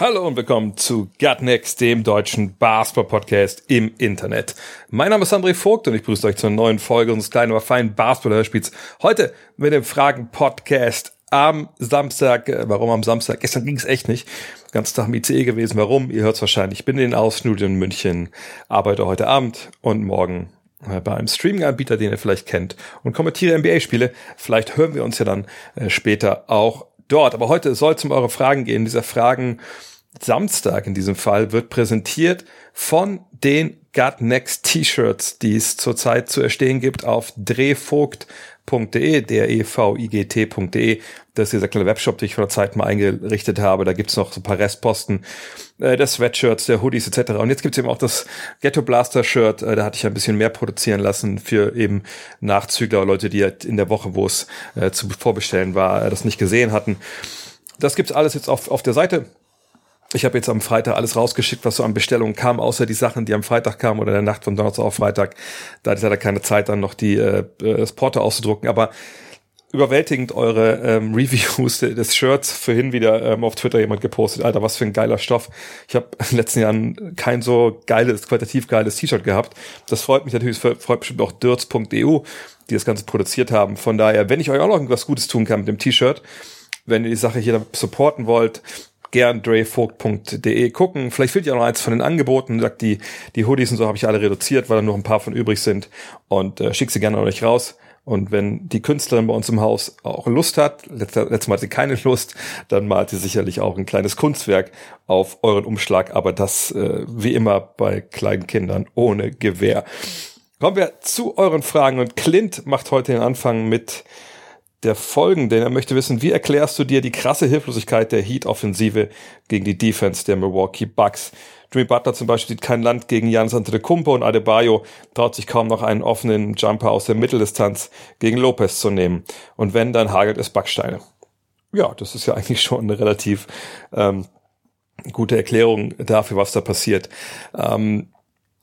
Hallo und willkommen zu Gut Next, dem deutschen Basketball-Podcast im Internet. Mein Name ist André Vogt und ich begrüße euch zur neuen Folge unseres kleinen, aber feinen Basketball-Hörspiels. Heute mit dem Fragen-Podcast am Samstag. Äh, Warum am Samstag? Gestern ging es echt nicht. Ganz Tag im ICE gewesen. Warum? Ihr hört es wahrscheinlich. Ich bin in den Ausstudien in München, arbeite heute Abend und morgen äh, bei einem Streaming-Anbieter, den ihr vielleicht kennt, und kommentiere NBA-Spiele. Vielleicht hören wir uns ja dann äh, später auch dort. Aber heute soll es um eure Fragen gehen. Dieser Fragen Samstag in diesem Fall wird präsentiert von den Gut Next T-Shirts, die es zurzeit zu erstehen gibt auf drehvogt.de, der evigt.de. Das ist dieser kleine Webshop, den ich vor der Zeit mal eingerichtet habe. Da gibt's noch so ein paar Restposten äh, der Sweatshirts, der Hoodies etc. Und jetzt gibt's eben auch das Ghetto Blaster Shirt. Äh, da hatte ich ein bisschen mehr produzieren lassen für eben Nachzügler, Leute, die halt in der Woche, wo es äh, zu vorbestellen war, äh, das nicht gesehen hatten. Das gibt's alles jetzt auf, auf der Seite. Ich habe jetzt am Freitag alles rausgeschickt, was so an Bestellungen kam, außer die Sachen, die am Freitag kamen oder der Nacht von Donnerstag auf Freitag. Da hatte leider keine Zeit, dann noch die äh, das Porto auszudrucken. Aber überwältigend eure ähm, Reviews des Shirts. Vorhin wieder ähm, auf Twitter jemand gepostet, Alter, was für ein geiler Stoff. Ich habe in den letzten Jahren kein so geiles, qualitativ geiles T-Shirt gehabt. Das freut mich natürlich, freut bestimmt auch dirts.eu, die das Ganze produziert haben. Von daher, wenn ich euch auch noch irgendwas Gutes tun kann mit dem T-Shirt, wenn ihr die Sache hier supporten wollt, gern drevogt.de gucken. Vielleicht fehlt ja noch eins von den Angeboten. Sagt die, die Hoodies und so habe ich alle reduziert, weil da noch ein paar von übrig sind. Und äh, schickt sie gerne an euch raus. Und wenn die Künstlerin bei uns im Haus auch Lust hat, letztes, letztes Mal hat sie keine Lust, dann malt sie sicherlich auch ein kleines Kunstwerk auf euren Umschlag. Aber das äh, wie immer bei kleinen Kindern ohne Gewehr. Kommen wir zu euren Fragen. Und Clint macht heute den Anfang mit der folgenden. Er möchte wissen, wie erklärst du dir die krasse Hilflosigkeit der Heat-Offensive gegen die Defense der Milwaukee Bucks? Jimmy Butler zum Beispiel sieht kein Land gegen Giannis Antetokounmpo und Adebayo traut sich kaum noch einen offenen Jumper aus der Mitteldistanz gegen Lopez zu nehmen. Und wenn, dann hagelt es Backsteine. Ja, das ist ja eigentlich schon eine relativ ähm, gute Erklärung dafür, was da passiert. Ähm,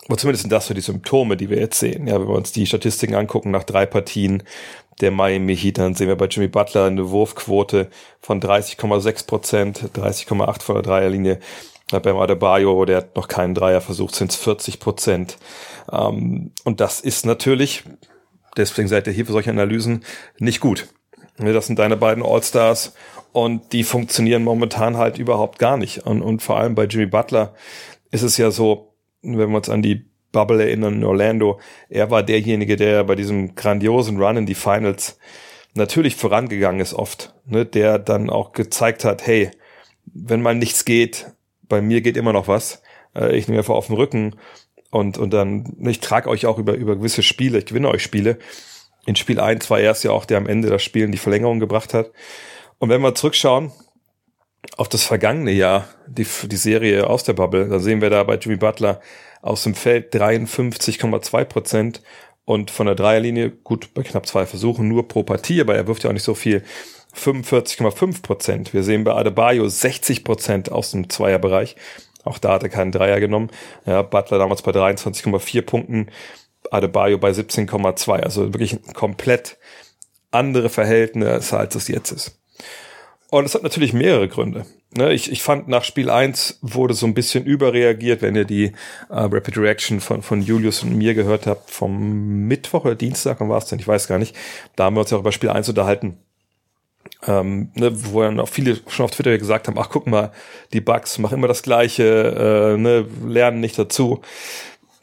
aber zumindest sind das so die Symptome, die wir jetzt sehen. Ja, wenn wir uns die Statistiken angucken nach drei Partien der Miami Heat, dann sehen wir bei Jimmy Butler eine Wurfquote von 30,6 Prozent, 30,8 von der Dreierlinie. Beim Adebayo, der hat noch keinen Dreier versucht, sind es 40 Prozent. Ähm, und das ist natürlich, deswegen seid ihr hier für solche Analysen, nicht gut. Das sind deine beiden All-Stars und die funktionieren momentan halt überhaupt gar nicht. Und, und vor allem bei Jimmy Butler ist es ja so, wenn wir uns an die Bubble erinnern in Orlando, er war derjenige, der bei diesem grandiosen Run in die Finals natürlich vorangegangen ist oft, ne, der dann auch gezeigt hat, hey, wenn mal nichts geht, bei mir geht immer noch was. Äh, ich nehme einfach auf den Rücken und, und dann, ich trage euch auch über, über gewisse Spiele, ich gewinne euch Spiele. In Spiel 1 war er es ja auch, der am Ende das Spiel in die Verlängerung gebracht hat. Und wenn wir zurückschauen auf das vergangene Jahr, die, die Serie aus der Bubble, da sehen wir da bei Jimmy Butler aus dem Feld 53,2 Prozent und von der Dreierlinie, gut, bei knapp zwei Versuchen nur pro Partie, aber er wirft ja auch nicht so viel, 45,5 Prozent. Wir sehen bei Adebayo 60 Prozent aus dem Zweierbereich. Auch da hat er keinen Dreier genommen. Ja, Butler damals bei 23,4 Punkten, Adebayo bei 17,2. Also wirklich ein komplett andere Verhältnisse, als es jetzt ist. Und es hat natürlich mehrere Gründe. Ne, ich, ich fand nach Spiel 1 wurde so ein bisschen überreagiert, wenn ihr die äh, Rapid Reaction von, von Julius und mir gehört habt, vom Mittwoch oder Dienstag, wann war es denn? Ich weiß gar nicht. Da haben wir uns ja auch über Spiel 1 unterhalten. Ähm, ne, wo dann auch viele schon auf Twitter gesagt haben, ach guck mal, die Bugs machen immer das Gleiche, äh, ne, lernen nicht dazu.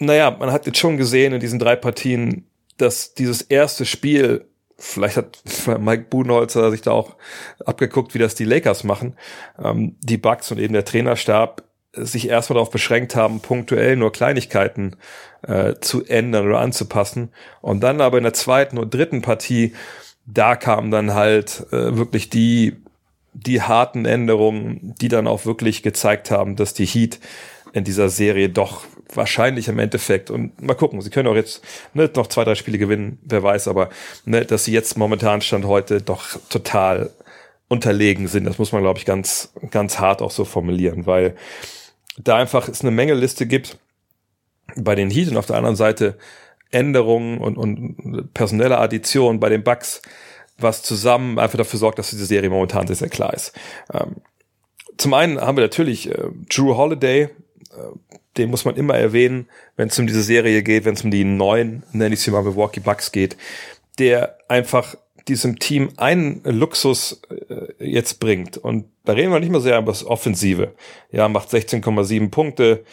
Naja, man hat jetzt schon gesehen in diesen drei Partien, dass dieses erste Spiel vielleicht hat Mike Budenholzer sich da auch abgeguckt, wie das die Lakers machen. Ähm, die Bucks und eben der Trainerstab sich erstmal darauf beschränkt haben, punktuell nur Kleinigkeiten äh, zu ändern oder anzupassen. Und dann aber in der zweiten und dritten Partie, da kamen dann halt äh, wirklich die, die harten Änderungen, die dann auch wirklich gezeigt haben, dass die Heat in dieser Serie doch wahrscheinlich im Endeffekt. Und mal gucken, sie können auch jetzt ne, noch zwei, drei Spiele gewinnen, wer weiß, aber ne, dass sie jetzt momentan Stand heute doch total unterlegen sind, das muss man, glaube ich, ganz, ganz hart auch so formulieren, weil da einfach es eine Menge Liste gibt bei den Heat und auf der anderen Seite Änderungen und, und personelle Addition bei den Bucks, was zusammen einfach dafür sorgt, dass diese Serie momentan sehr, sehr klar ist. Ähm, zum einen haben wir natürlich äh, Drew Holiday, den muss man immer erwähnen, wenn es um diese Serie geht, wenn es um die neuen, nenne ich sie mal, Milwaukee Bucks geht, der einfach diesem Team einen Luxus äh, jetzt bringt. Und da reden wir nicht mehr sehr über das Offensive. Ja, macht 16,7 Punkte,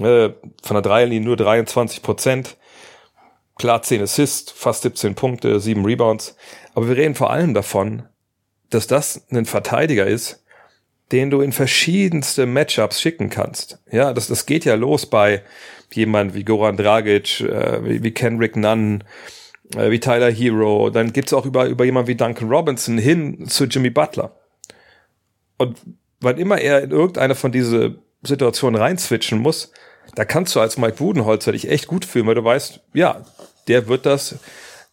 äh, von der Dreierlinie nur 23 Prozent. Klar 10 Assists, fast 17 Punkte, 7 Rebounds. Aber wir reden vor allem davon, dass das ein Verteidiger ist, den du in verschiedenste Matchups schicken kannst. Ja, das, das geht ja los bei jemand wie Goran Dragic, äh, wie, wie Kenrick Nunn, äh, wie Tyler Hero. Dann gibt's auch über, über jemand wie Duncan Robinson hin zu Jimmy Butler. Und wann immer er in irgendeine von diese Situationen reinswitchen muss, da kannst du als Mike Budenholzer dich echt gut fühlen, weil du weißt, ja, der wird das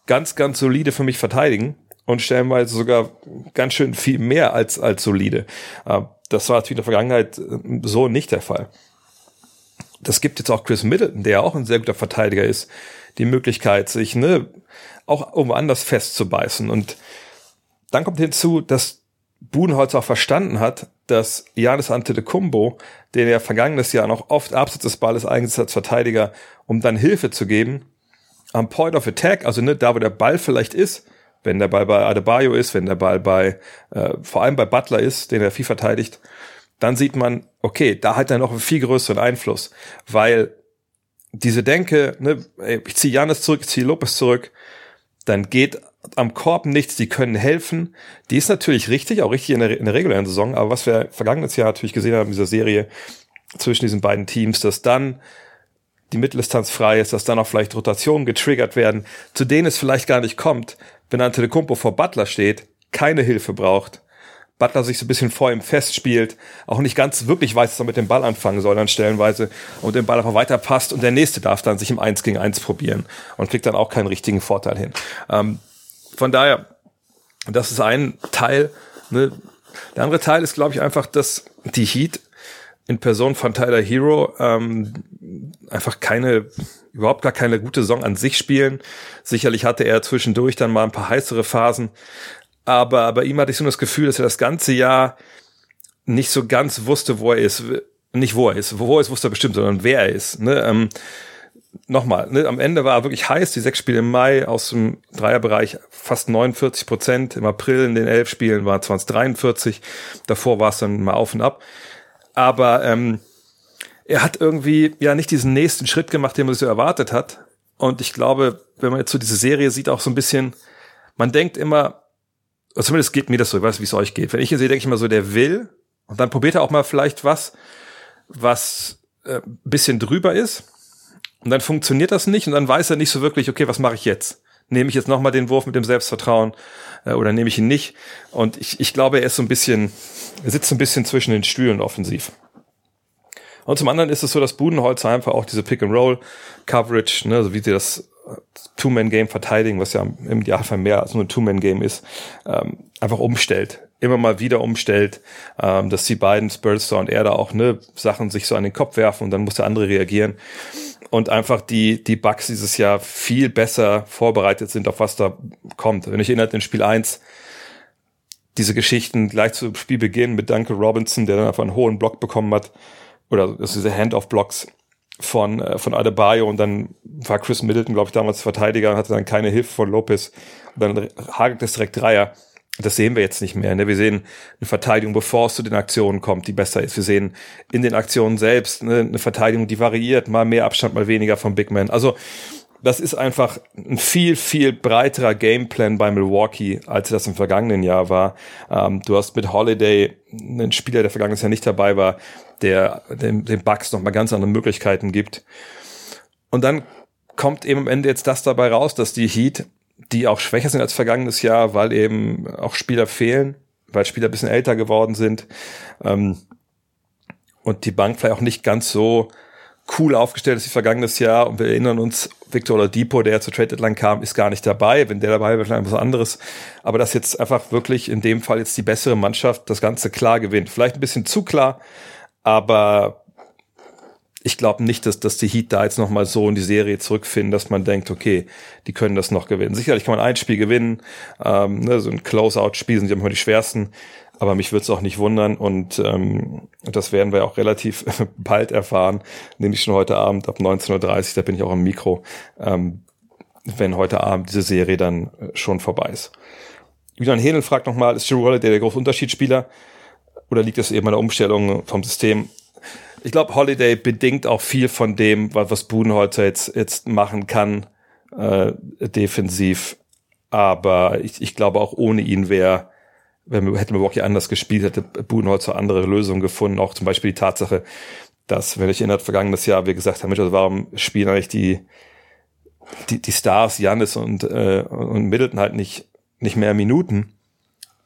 ganz, ganz solide für mich verteidigen und stellenweise sogar ganz schön viel mehr als, als solide. Äh, das war in der Vergangenheit äh, so nicht der Fall. Das gibt jetzt auch Chris Middleton, der auch ein sehr guter Verteidiger ist, die Möglichkeit, sich ne, auch irgendwo anders festzubeißen. Und dann kommt hinzu, dass Budenholz auch verstanden hat, dass Janis Antetokounmpo, den er vergangenes Jahr noch oft abseits des Balles eingesetzt als Verteidiger, um dann Hilfe zu geben, am Point of Attack, also ne, da wo der Ball vielleicht ist, wenn der Ball bei Adebayo ist, wenn der Ball bei, äh, vor allem bei Butler ist, den er viel verteidigt, dann sieht man, okay, da hat er noch einen viel größeren Einfluss, weil diese Denke, ne, ich ziehe Janis zurück, ich ziehe Lopez zurück, dann geht am Korb nichts, die können helfen. Die ist natürlich richtig, auch richtig in der, in der regulären Saison, aber was wir vergangenes Jahr natürlich gesehen haben in dieser Serie zwischen diesen beiden Teams, dass dann die Mitteldistanz frei ist, dass dann auch vielleicht Rotationen getriggert werden, zu denen es vielleicht gar nicht kommt, wenn Antetokounmpo vor Butler steht, keine Hilfe braucht, Butler sich so ein bisschen vor ihm festspielt, auch nicht ganz wirklich weiß, was er mit dem Ball anfangen soll, dann stellenweise und den Ball einfach weiterpasst und der nächste darf dann sich im Eins gegen Eins probieren und kriegt dann auch keinen richtigen Vorteil hin. Ähm, von daher, das ist ein Teil. Ne? Der andere Teil ist, glaube ich, einfach, dass die Heat in Person von Tyler Hero ähm, einfach keine, überhaupt gar keine gute Saison an sich spielen. Sicherlich hatte er zwischendurch dann mal ein paar heißere Phasen, aber bei ihm hatte ich so das Gefühl, dass er das ganze Jahr nicht so ganz wusste, wo er ist. Nicht wo er ist, wo er ist, wusste er bestimmt, sondern wer er ist. Ne? Ähm, nochmal, ne, am Ende war er wirklich heiß, die sechs Spiele im Mai aus dem Dreierbereich fast 49 Prozent, im April in den elf Spielen war es 43, davor war es dann mal auf und ab. Aber ähm, er hat irgendwie ja nicht diesen nächsten Schritt gemacht, den man so erwartet hat. Und ich glaube, wenn man jetzt so diese Serie sieht, auch so ein bisschen, man denkt immer, zumindest geht mir das so, ich weiß, wie es euch geht. Wenn ich ihn sehe, denke ich immer so, der will, und dann probiert er auch mal vielleicht was, was äh, bisschen drüber ist und dann funktioniert das nicht und dann weiß er nicht so wirklich, okay, was mache ich jetzt? Nehme ich jetzt nochmal den Wurf mit dem Selbstvertrauen äh, oder nehme ich ihn nicht? Und ich, ich glaube, er ist so ein bisschen, er sitzt so ein bisschen zwischen den Stühlen offensiv. Und zum anderen ist es so, dass Budenholzer einfach auch diese Pick-and-Roll-Coverage, ne, also wie sie das äh, Two-Man-Game verteidigen, was ja im Idealfall mehr als nur ein Two-Man-Game ist, ähm, einfach umstellt. Immer mal wieder umstellt, ähm, dass die beiden, Spurster und er da auch ne, Sachen sich so an den Kopf werfen und dann muss der andere reagieren und einfach die, die Bugs dieses Jahr viel besser vorbereitet sind, auf was da kommt. Wenn ich erinnere, in Spiel 1 diese Geschichten gleich zu Spielbeginn mit Duncan Robinson, der dann einfach einen hohen Block bekommen hat, oder diese Hand-off-Blocks von, äh, von Adebayo und dann war Chris Middleton, glaube ich, damals Verteidiger und hatte dann keine Hilfe von Lopez und dann hagelt es direkt Dreier. Das sehen wir jetzt nicht mehr. Ne? Wir sehen eine Verteidigung, bevor es zu den Aktionen kommt, die besser ist. Wir sehen in den Aktionen selbst ne, eine Verteidigung, die variiert, mal mehr Abstand, mal weniger vom Big Man. Also das ist einfach ein viel, viel breiterer Gameplan bei Milwaukee, als das im vergangenen Jahr war. Ähm, du hast mit Holiday einen Spieler, der vergangenes Jahr nicht dabei war, der den, den Bucks nochmal ganz andere Möglichkeiten gibt. Und dann kommt eben am Ende jetzt das dabei raus, dass die Heat die auch schwächer sind als vergangenes Jahr, weil eben auch Spieler fehlen, weil Spieler ein bisschen älter geworden sind. Ähm, und die Bank vielleicht auch nicht ganz so cool aufgestellt ist wie vergangenes Jahr. Und wir erinnern uns, Victor Oladipo, der zu Trade Deadline kam, ist gar nicht dabei. Wenn der dabei wäre, vielleicht was anderes. Aber dass jetzt einfach wirklich in dem Fall jetzt die bessere Mannschaft das Ganze klar gewinnt. Vielleicht ein bisschen zu klar, aber ich glaube nicht, dass, dass die Heat da jetzt nochmal so in die Serie zurückfinden, dass man denkt, okay, die können das noch gewinnen. Sicherlich kann man ein Spiel gewinnen, ähm, ne, so ein Close-Out-Spiel sind ja immer die schwersten, aber mich würde es auch nicht wundern und ähm, das werden wir auch relativ bald erfahren, nämlich schon heute Abend ab 19.30 Uhr, da bin ich auch am Mikro, ähm, wenn heute Abend diese Serie dann äh, schon vorbei ist. Julian Henel fragt nochmal, ist Drew Holiday der große Unterschiedsspieler oder liegt es eben an der Umstellung vom System? Ich glaube, Holiday bedingt auch viel von dem, was, was Budenholzer jetzt, jetzt machen kann, äh, defensiv. Aber ich, ich glaube, auch ohne ihn wäre, wenn hätte Milwaukee anders gespielt, hätte Budenholzer andere Lösungen gefunden. Auch zum Beispiel die Tatsache, dass, wenn ich erinnert, vergangenes Jahr wir gesagt haben, also warum spielen eigentlich die, die, die Stars, Janis und, äh, und Middleton halt nicht, nicht mehr Minuten?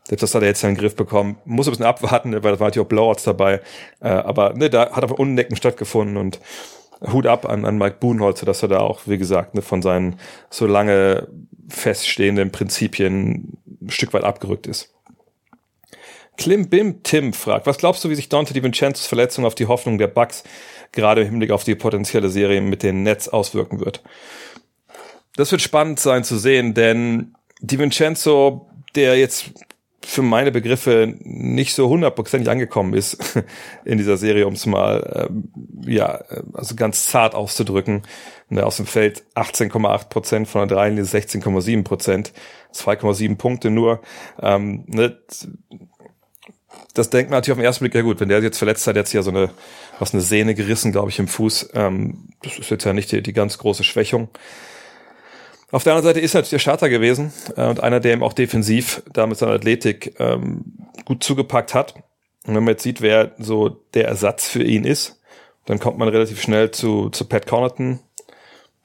Selbst das hat er jetzt in den Griff bekommen. Muss ein bisschen abwarten, weil da waren natürlich auch Blowouts dabei. Äh, aber ne, da hat einfach Unnecken stattgefunden und Hut ab an, an Mike Buhnholzer, dass er da auch, wie gesagt, ne, von seinen so lange feststehenden Prinzipien ein Stück weit abgerückt ist. Klim Bim Tim fragt, was glaubst du, wie sich Dante DiVincenzo's Verletzung auf die Hoffnung der Bucks gerade im Hinblick auf die potenzielle Serie mit den Nets auswirken wird? Das wird spannend sein zu sehen, denn DiVincenzo, der jetzt für meine Begriffe nicht so hundertprozentig angekommen ist in dieser Serie, um es mal ähm, ja also ganz zart auszudrücken. Ne, aus dem Feld 18,8 Prozent von der Dreilinie 16,7 Prozent, 2,7 Punkte nur. Ähm, ne, das denkt man natürlich auf den ersten Blick, ja gut, wenn der jetzt verletzt hat, jetzt ja so eine, was eine Sehne gerissen, glaube ich, im Fuß. Ähm, das ist jetzt ja nicht die, die ganz große Schwächung. Auf der anderen Seite ist er natürlich der Starter gewesen äh, und einer, der ihm auch defensiv da mit seiner Athletik ähm, gut zugepackt hat. Und wenn man jetzt sieht, wer so der Ersatz für ihn ist, dann kommt man relativ schnell zu, zu Pat Connaughton,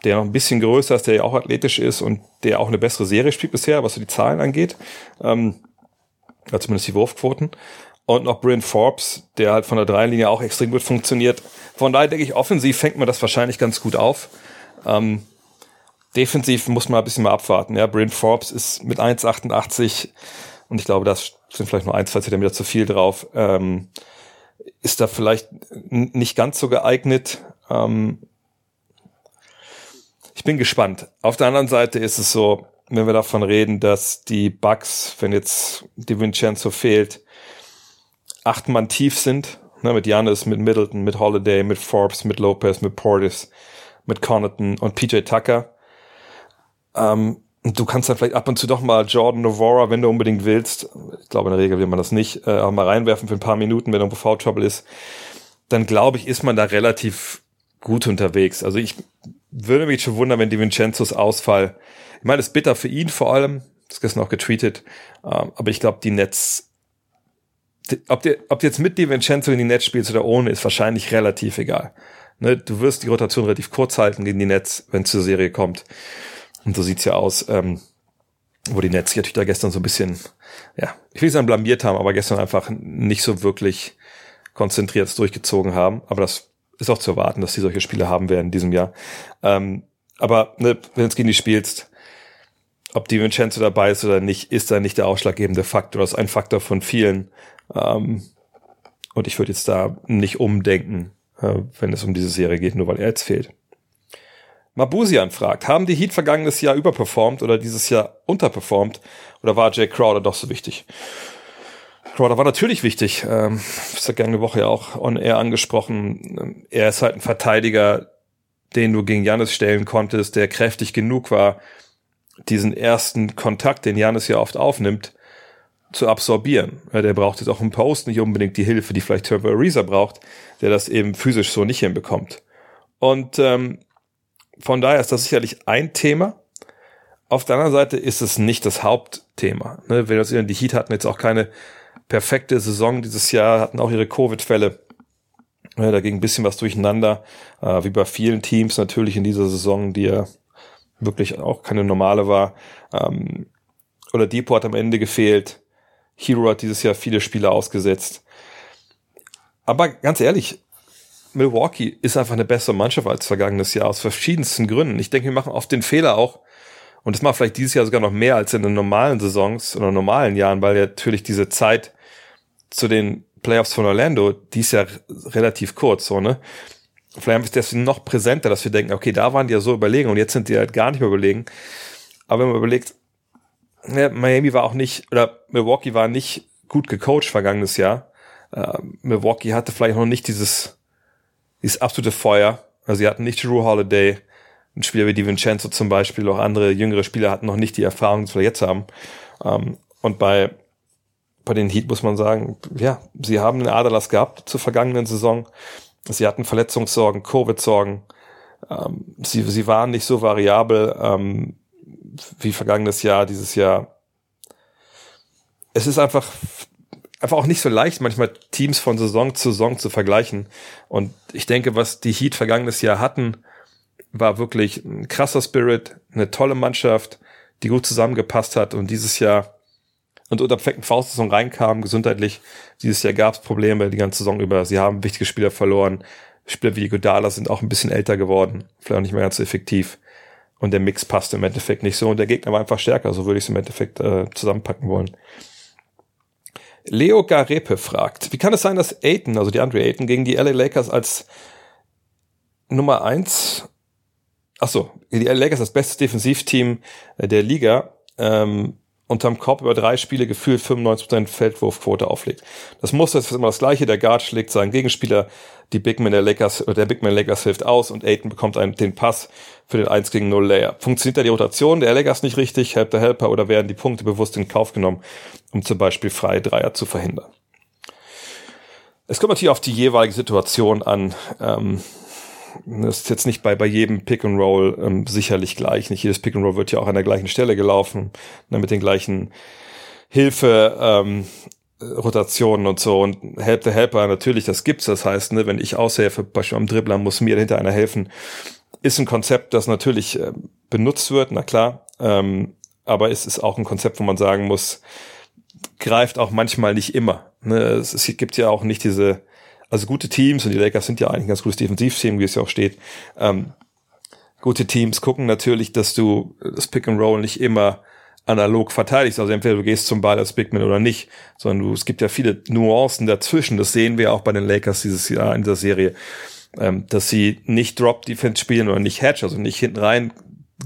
der noch ein bisschen größer ist, der ja auch athletisch ist und der auch eine bessere Serie spielt bisher, was so die Zahlen angeht. Ähm, ja, zumindest die Wurfquoten. Und noch Bryn Forbes, der halt von der Dreilinie auch extrem gut funktioniert. Von daher denke ich, offensiv fängt man das wahrscheinlich ganz gut auf. Ähm, defensiv muss man ein bisschen mal abwarten. Ja, Bryn Forbes ist mit 1,88 und ich glaube, das sind vielleicht nur ein, zwei Zentimeter zu viel drauf. Ähm, ist da vielleicht nicht ganz so geeignet. Ähm, ich bin gespannt. Auf der anderen Seite ist es so, wenn wir davon reden, dass die Bugs, wenn jetzt die Vincenzo fehlt, acht Mann tief sind, ne, mit Janis, mit Middleton, mit Holiday, mit Forbes, mit Lopez, mit Portis, mit Connaughton und PJ Tucker. Ähm, du kannst dann vielleicht ab und zu doch mal Jordan Novora, wenn du unbedingt willst, ich glaube in der Regel will man das nicht, äh, auch mal reinwerfen für ein paar Minuten, wenn irgendwo Foul Trouble ist, dann glaube ich, ist man da relativ gut unterwegs. Also ich würde mich schon wundern, wenn die Vincenzos Ausfall, ich meine, das ist bitter für ihn vor allem, das ist gestern auch getweetet, ähm, aber ich glaube, die die, ob, die, ob jetzt mit die Vincenzo in die Nets spielst oder ohne, ist wahrscheinlich relativ egal. Ne, du wirst die Rotation relativ kurz halten gegen die Nets, wenn es zur Serie kommt. Und so sieht's ja aus, ähm, wo die Nets natürlich da gestern so ein bisschen, ja, ich will nicht sagen blamiert haben, aber gestern einfach nicht so wirklich konzentriert durchgezogen haben. Aber das ist auch zu erwarten, dass die solche Spiele haben werden in diesem Jahr. Ähm, aber ne, wenn du es gegen die spielst, ob die Vincenzo dabei ist oder nicht, ist da nicht der ausschlaggebende Faktor. Das ist ein Faktor von vielen. Ähm, und ich würde jetzt da nicht umdenken, äh, wenn es um diese Serie geht, nur weil er jetzt fehlt. Mabusian fragt, haben die Heat vergangenes Jahr überperformt oder dieses Jahr unterperformt oder war Jay Crowder doch so wichtig? Crowder war natürlich wichtig, ähm, gerne Woche ja auch on air angesprochen. Er ist halt ein Verteidiger, den du gegen Janis stellen konntest, der kräftig genug war, diesen ersten Kontakt, den Janis ja oft aufnimmt, zu absorbieren. Der braucht jetzt auch im Post nicht unbedingt die Hilfe, die vielleicht Trevor Ariza braucht, der das eben physisch so nicht hinbekommt. Und ähm, von daher ist das sicherlich ein Thema. Auf der anderen Seite ist es nicht das Hauptthema. Ne? Wenn wir die Heat hatten jetzt auch keine perfekte Saison dieses Jahr, hatten auch ihre Covid-Fälle. Ja, da ging ein bisschen was durcheinander, äh, wie bei vielen Teams natürlich in dieser Saison, die ja wirklich auch keine normale war. Ähm, oder Depot hat am Ende gefehlt. Hero hat dieses Jahr viele Spiele ausgesetzt. Aber ganz ehrlich, Milwaukee ist einfach eine bessere Mannschaft als vergangenes Jahr aus verschiedensten Gründen. Ich denke, wir machen oft den Fehler auch, und das macht vielleicht dieses Jahr sogar noch mehr als in den normalen Saisons oder normalen Jahren, weil natürlich diese Zeit zu den Playoffs von Orlando, die ist ja relativ kurz, so, ne? Vielleicht ist das noch präsenter, dass wir denken, okay, da waren die ja so überlegen und jetzt sind die halt gar nicht mehr überlegen. Aber wenn man überlegt, ja, Miami war auch nicht, oder Milwaukee war nicht gut gecoacht vergangenes Jahr. Äh, Milwaukee hatte vielleicht noch nicht dieses, dieses absolute Feuer. Also sie hatten nicht Drew Holiday, ein Spieler wie DiVincenzo zum Beispiel, auch andere jüngere Spieler hatten noch nicht die Erfahrung, die wir jetzt haben. Ähm, und bei, bei den Heat muss man sagen, ja, sie haben einen Aderlass gehabt zur vergangenen Saison. Sie hatten Verletzungssorgen, Covid-Sorgen. Ähm, sie, sie waren nicht so variabel ähm, wie vergangenes Jahr, dieses Jahr. Es ist einfach, einfach auch nicht so leicht, manchmal Teams von Saison zu Saison zu vergleichen. Und ich denke, was die Heat vergangenes Jahr hatten, war wirklich ein krasser Spirit, eine tolle Mannschaft, die gut zusammengepasst hat und dieses Jahr und unter perfekten Faustsaison reinkam, gesundheitlich. Dieses Jahr gab es Probleme die ganze Saison über. Sie haben wichtige Spieler verloren. Spieler wie Godala sind auch ein bisschen älter geworden, vielleicht auch nicht mehr ganz so effektiv. Und der Mix passte im Endeffekt nicht so und der Gegner war einfach stärker, so würde ich es im Endeffekt äh, zusammenpacken wollen. Leo Garepe fragt, wie kann es sein, dass Aiton, also die Andre Aiton, gegen die LA Lakers als Nummer eins, ach so, die LA Lakers das beste Defensivteam äh, der Liga, ähm, unterm Korb über drei Spiele gefühlt 95% Feldwurfquote auflegt. Das Muster ist immer das gleiche. Der Guard schlägt seinen Gegenspieler, die Bigman der Lakers, der Bigman Lakers hilft aus und Aiton bekommt einen, den Pass für den 1 gegen 0 Layer. Funktioniert da die Rotation der Lakers nicht richtig, help der Helper oder werden die Punkte bewusst in Kauf genommen, um zum Beispiel freie Dreier zu verhindern? Es kommt natürlich auf die jeweilige Situation an. Ähm, das ist jetzt nicht bei, bei jedem Pick and Roll ähm, sicherlich gleich. Nicht jedes Pick and Roll wird ja auch an der gleichen Stelle gelaufen, ne, mit den gleichen Hilfe, ähm, Rotationen und so und Help the Helper, natürlich, das gibt's. Das heißt, ne, wenn ich aushelfe, beispielsweise am Dribbler, muss mir hinter einer helfen. Ist ein Konzept, das natürlich äh, benutzt wird, na klar. Ähm, aber es ist auch ein Konzept, wo man sagen muss, greift auch manchmal nicht immer. Ne? Es, es gibt ja auch nicht diese also gute Teams, und die Lakers sind ja eigentlich ein ganz gutes Defensivteam, wie es ja auch steht, ähm, gute Teams gucken natürlich, dass du das Pick and Roll nicht immer analog verteidigst. Also entweder du gehst zum Ball als Bigman oder nicht, sondern du, es gibt ja viele Nuancen dazwischen. Das sehen wir auch bei den Lakers dieses Jahr in der Serie, ähm, dass sie nicht Drop Defense spielen oder nicht Hatch, also nicht hinten rein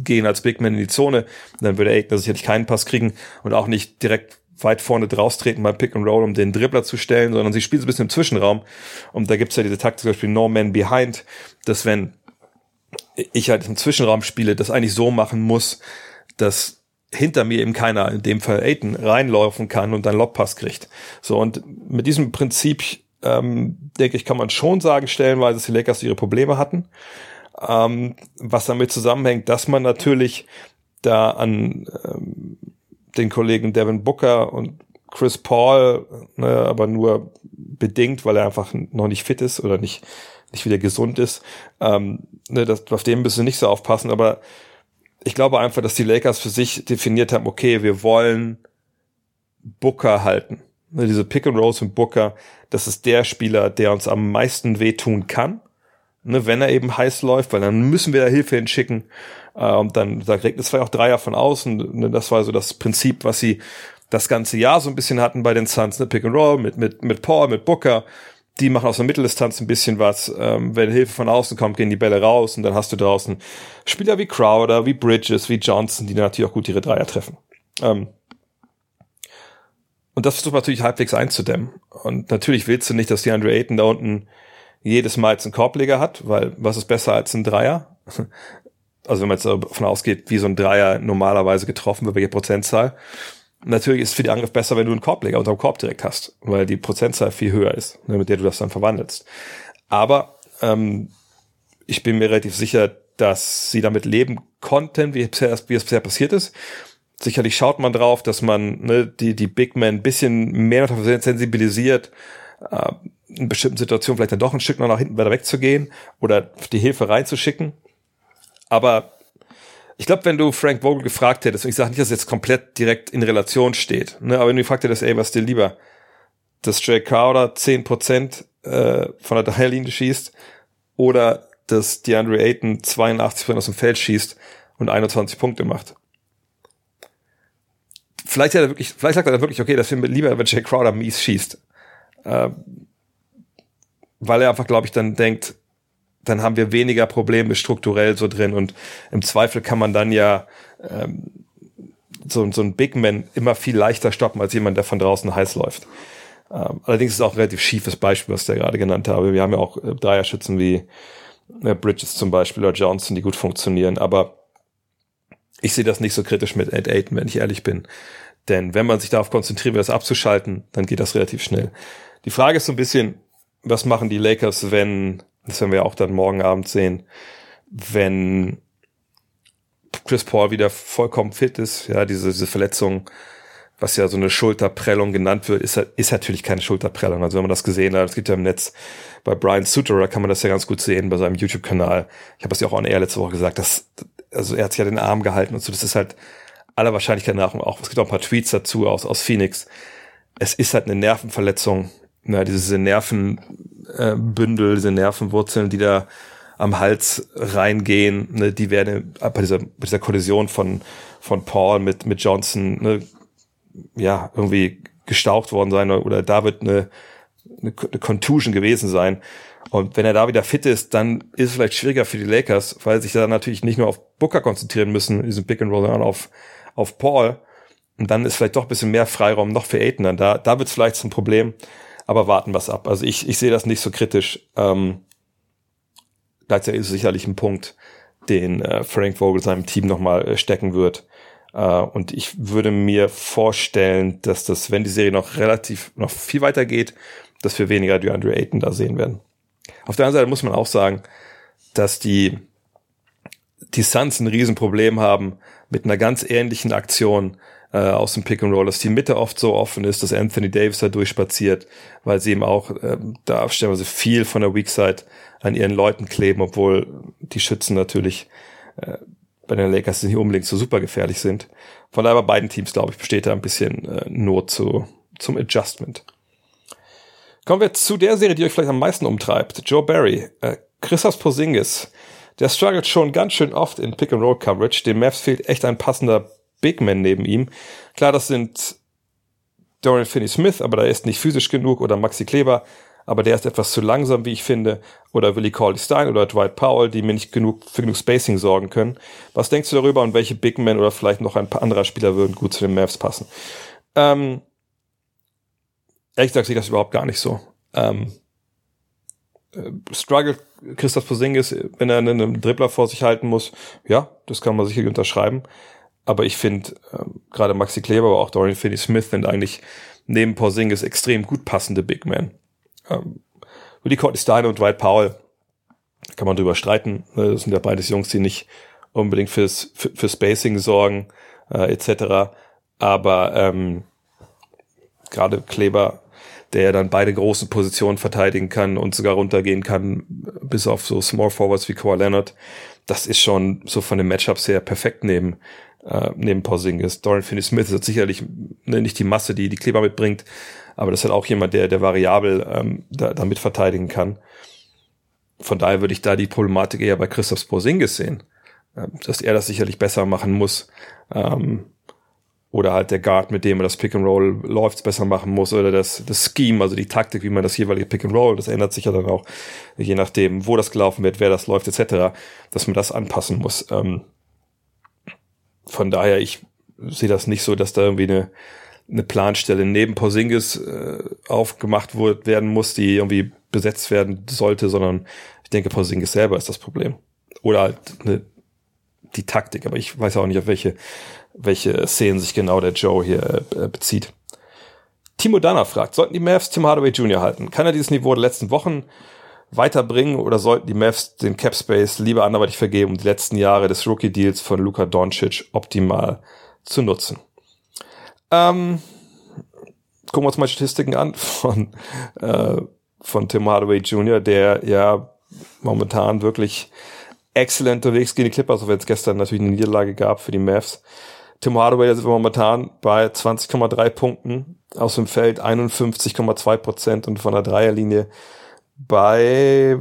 gehen als Bigman in die Zone. Dann würde Aikner sicherlich keinen Pass kriegen und auch nicht direkt weit vorne draus treten beim Pick and Roll, um den Dribbler zu stellen, sondern sie spielen so ein bisschen im Zwischenraum. Und da gibt's ja diese Taktik, zum Beispiel No Man Behind, dass wenn ich halt im Zwischenraum spiele, das eigentlich so machen muss, dass hinter mir eben keiner, in dem Fall Aiden, reinlaufen kann und dann Lobpass kriegt. So, und mit diesem Prinzip, ähm, denke ich, kann man schon sagen, stellenweise, dass die Lakers ihre Probleme hatten. Ähm, was damit zusammenhängt, dass man natürlich da an ähm, den Kollegen Devin Booker und Chris Paul, ne, aber nur bedingt, weil er einfach noch nicht fit ist oder nicht, nicht wieder gesund ist. Ähm, ne, das, auf dem müssen wir nicht so aufpassen, aber ich glaube einfach, dass die Lakers für sich definiert haben, okay, wir wollen Booker halten. Ne, diese Pick and Rolls mit Booker, das ist der Spieler, der uns am meisten wehtun kann, ne, wenn er eben heiß läuft, weil dann müssen wir da Hilfe hinschicken. Äh, und dann da regnet es vielleicht auch Dreier von außen. Ne, das war so das Prinzip, was sie das ganze Jahr so ein bisschen hatten bei den Suns, ne? Pick and Roll mit, mit, mit Paul, mit Booker. Die machen aus der Mitteldistanz ein bisschen was. Ähm, wenn Hilfe von außen kommt, gehen die Bälle raus und dann hast du draußen Spieler wie Crowder, wie Bridges, wie Johnson, die natürlich auch gut ihre Dreier treffen. Ähm, und das versucht man natürlich halbwegs einzudämmen. Und natürlich willst du nicht, dass die Andre Ayton da unten jedes Mal jetzt einen Korbleger hat, weil was ist besser als ein Dreier? Also wenn man jetzt davon ausgeht, wie so ein Dreier normalerweise getroffen wird, welche Prozentzahl. Natürlich ist es für die Angriff besser, wenn du einen Korbleger unter dem Korb direkt hast, weil die Prozentzahl viel höher ist, ne, mit der du das dann verwandelst. Aber ähm, ich bin mir relativ sicher, dass sie damit leben konnten, wie, wie es bisher passiert ist. Sicherlich schaut man drauf, dass man ne, die, die Big Men ein bisschen mehr dafür sensibilisiert, äh, in bestimmten Situationen vielleicht dann doch ein Stück noch nach hinten weiter wegzugehen oder die Hilfe reinzuschicken. Aber ich glaube, wenn du Frank Vogel gefragt hättest, und ich sage nicht, dass es jetzt komplett direkt in Relation steht, ne, aber wenn du gefragt hättest, ey, was dir lieber, dass Jay Crowder 10% äh, von der Dreierlinie schießt oder dass DeAndre Ayton 82% aus dem Feld schießt und 21 Punkte macht. Vielleicht, hat er wirklich, vielleicht sagt er wirklich, okay, das ich lieber, wenn Jay Crowder mies schießt. Äh, weil er einfach, glaube ich, dann denkt, dann haben wir weniger Probleme strukturell so drin und im Zweifel kann man dann ja ähm, so, so ein Big Man immer viel leichter stoppen als jemand, der von draußen heiß läuft. Ähm, allerdings ist es auch ein relativ schiefes Beispiel, was ich da gerade genannt habe. Wir haben ja auch äh, Dreierschützen wie äh, Bridges zum Beispiel oder Johnson, die gut funktionieren, aber ich sehe das nicht so kritisch mit Ed Aiton, wenn ich ehrlich bin. Denn wenn man sich darauf konzentriert, das abzuschalten, dann geht das relativ schnell. Die Frage ist so ein bisschen, was machen die Lakers, wenn, das werden wir auch dann morgen Abend sehen, wenn Chris Paul wieder vollkommen fit ist, ja, diese, diese Verletzung, was ja so eine Schulterprellung genannt wird, ist, ist natürlich keine Schulterprellung. Also wenn man das gesehen hat, es gibt ja im Netz bei Brian Suter, kann man das ja ganz gut sehen bei seinem YouTube-Kanal. Ich habe das ja auch an er letzte Woche gesagt, dass, also er hat sich ja den Arm gehalten und so, das ist halt aller Wahrscheinlichkeit nach auch, es gibt auch ein paar Tweets dazu aus, aus Phoenix. Es ist halt eine Nervenverletzung, ne, diese Nervenbündel, diese Nervenwurzeln, die da am Hals reingehen, ne, die werden bei dieser, bei dieser Kollision von, von Paul mit, mit Johnson, ne, ja, irgendwie gestaucht worden sein oder da wird eine, eine, eine Contusion gewesen sein. Und wenn er da wieder fit ist, dann ist es vielleicht schwieriger für die Lakers, weil sich da natürlich nicht nur auf Booker konzentrieren müssen, in diesem Pick and Roll, sondern auf, auf Paul. Und dann ist vielleicht doch ein bisschen mehr Freiraum noch für Aiden dann da. Da wird es vielleicht zum Problem, aber warten was ab. Also ich, ich sehe das nicht so kritisch. Ähm, gleichzeitig ist es sicherlich ein Punkt, den äh, Frank Vogel seinem Team nochmal äh, stecken wird. Uh, und ich würde mir vorstellen, dass das, wenn die Serie noch relativ, noch viel weiter geht, dass wir weniger DeAndre Ayton da sehen werden. Auf der anderen Seite muss man auch sagen, dass die, die Suns ein Riesenproblem haben mit einer ganz ähnlichen Aktion äh, aus dem Pick and Roll, dass die Mitte oft so offen ist, dass Anthony Davis da durchspaziert, weil sie eben auch äh, da stellenweise viel von der Weak Side an ihren Leuten kleben, obwohl die Schützen natürlich äh, bei den Lakers nicht unbedingt so super gefährlich sind. Von daher bei beiden Teams, glaube ich, besteht da ein bisschen äh, Not zu, zum Adjustment. Kommen wir zu der Serie, die euch vielleicht am meisten umtreibt. Joe Barry, äh, Christoph Porzingis. Der struggelt schon ganz schön oft in Pick-and-Roll-Coverage. Dem Mavs fehlt echt ein passender Big Man neben ihm. Klar, das sind Dorian Finney-Smith, aber da ist nicht physisch genug oder Maxi Kleber aber der ist etwas zu langsam, wie ich finde, oder Willie Cauley Stein oder Dwight Powell, die mir nicht genug für genug Spacing sorgen können. Was denkst du darüber und welche Big Men oder vielleicht noch ein paar anderer Spieler würden gut zu den Mavs passen? Ähm, ehrlich gesagt sehe ich das überhaupt gar nicht so. Ähm, äh, Struggle Christoph Posingis, wenn er einen Dribbler vor sich halten muss, ja, das kann man sicherlich unterschreiben. Aber ich finde, ähm, gerade Maxi Kleber, aber auch Dorian Finney-Smith sind eigentlich neben Porzingis extrem gut passende Big Men ähm, Willie Courtney Stein und Dwight Powell, kann man drüber streiten. Ne, das sind ja beides Jungs, die nicht unbedingt fürs, für, für Spacing sorgen, äh, etc. Aber ähm, gerade Kleber, der dann beide großen Positionen verteidigen kann und sogar runtergehen kann, bis auf so Small Forwards wie Kawhi Leonard, das ist schon so von den Matchups her perfekt neben äh, neben Porzingis. Dorian Finney-Smith ist sicherlich ne, nicht die Masse, die die Kleber mitbringt, aber das ist halt auch jemand, der, der variabel ähm, da, damit verteidigen kann. Von daher würde ich da die Problematik eher bei Christoph Porzingis sehen, äh, dass er das sicherlich besser machen muss. Ähm, oder halt der Guard, mit dem er das Pick and Roll läuft, besser machen muss oder das, das Scheme, also die Taktik, wie man das jeweilige Pick and Roll, das ändert sich ja dann auch, je nachdem, wo das gelaufen wird, wer das läuft, etc., dass man das anpassen muss. Ähm, von daher, ich sehe das nicht so, dass da irgendwie eine, eine Planstelle neben Porzingis äh, aufgemacht wird, werden muss, die irgendwie besetzt werden sollte, sondern ich denke, Porzingis selber ist das Problem. Oder halt eine, die Taktik, aber ich weiß auch nicht, auf welche, welche Szenen sich genau der Joe hier äh, bezieht. Timo Danner fragt, sollten die Mavs Tim Hardaway Jr. halten? Kann er dieses Niveau der letzten Wochen weiterbringen oder sollten die Mavs den Cap Space lieber anderweitig vergeben, um die letzten Jahre des Rookie Deals von Luka Doncic optimal zu nutzen? Ähm, gucken wir uns mal Statistiken an von, äh, von Tim Hardaway Jr., der ja momentan wirklich exzellent unterwegs gegen die Clippers, auch wenn es gestern natürlich eine Niederlage gab für die Mavs. Tim Hardaway ist momentan bei 20,3 Punkten aus dem Feld, 51,2 Prozent und von der Dreierlinie bei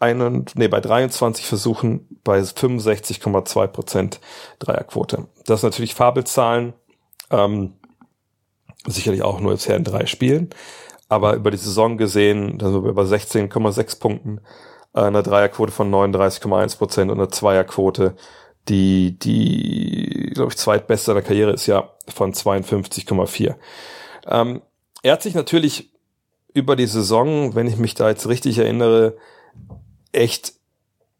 einen, nee, bei 23 Versuchen bei 65,2 Prozent Dreierquote. Das sind natürlich Fabelzahlen, ähm, sicherlich auch nur bisher in drei Spielen, aber über die Saison gesehen, da sind wir bei 16,6 Punkten, äh, einer Dreierquote von 39,1 Prozent und einer Zweierquote, die, die, glaube ich, zweitbeste der Karriere ist ja von 52,4. Ähm, er hat sich natürlich über die Saison, wenn ich mich da jetzt richtig erinnere, echt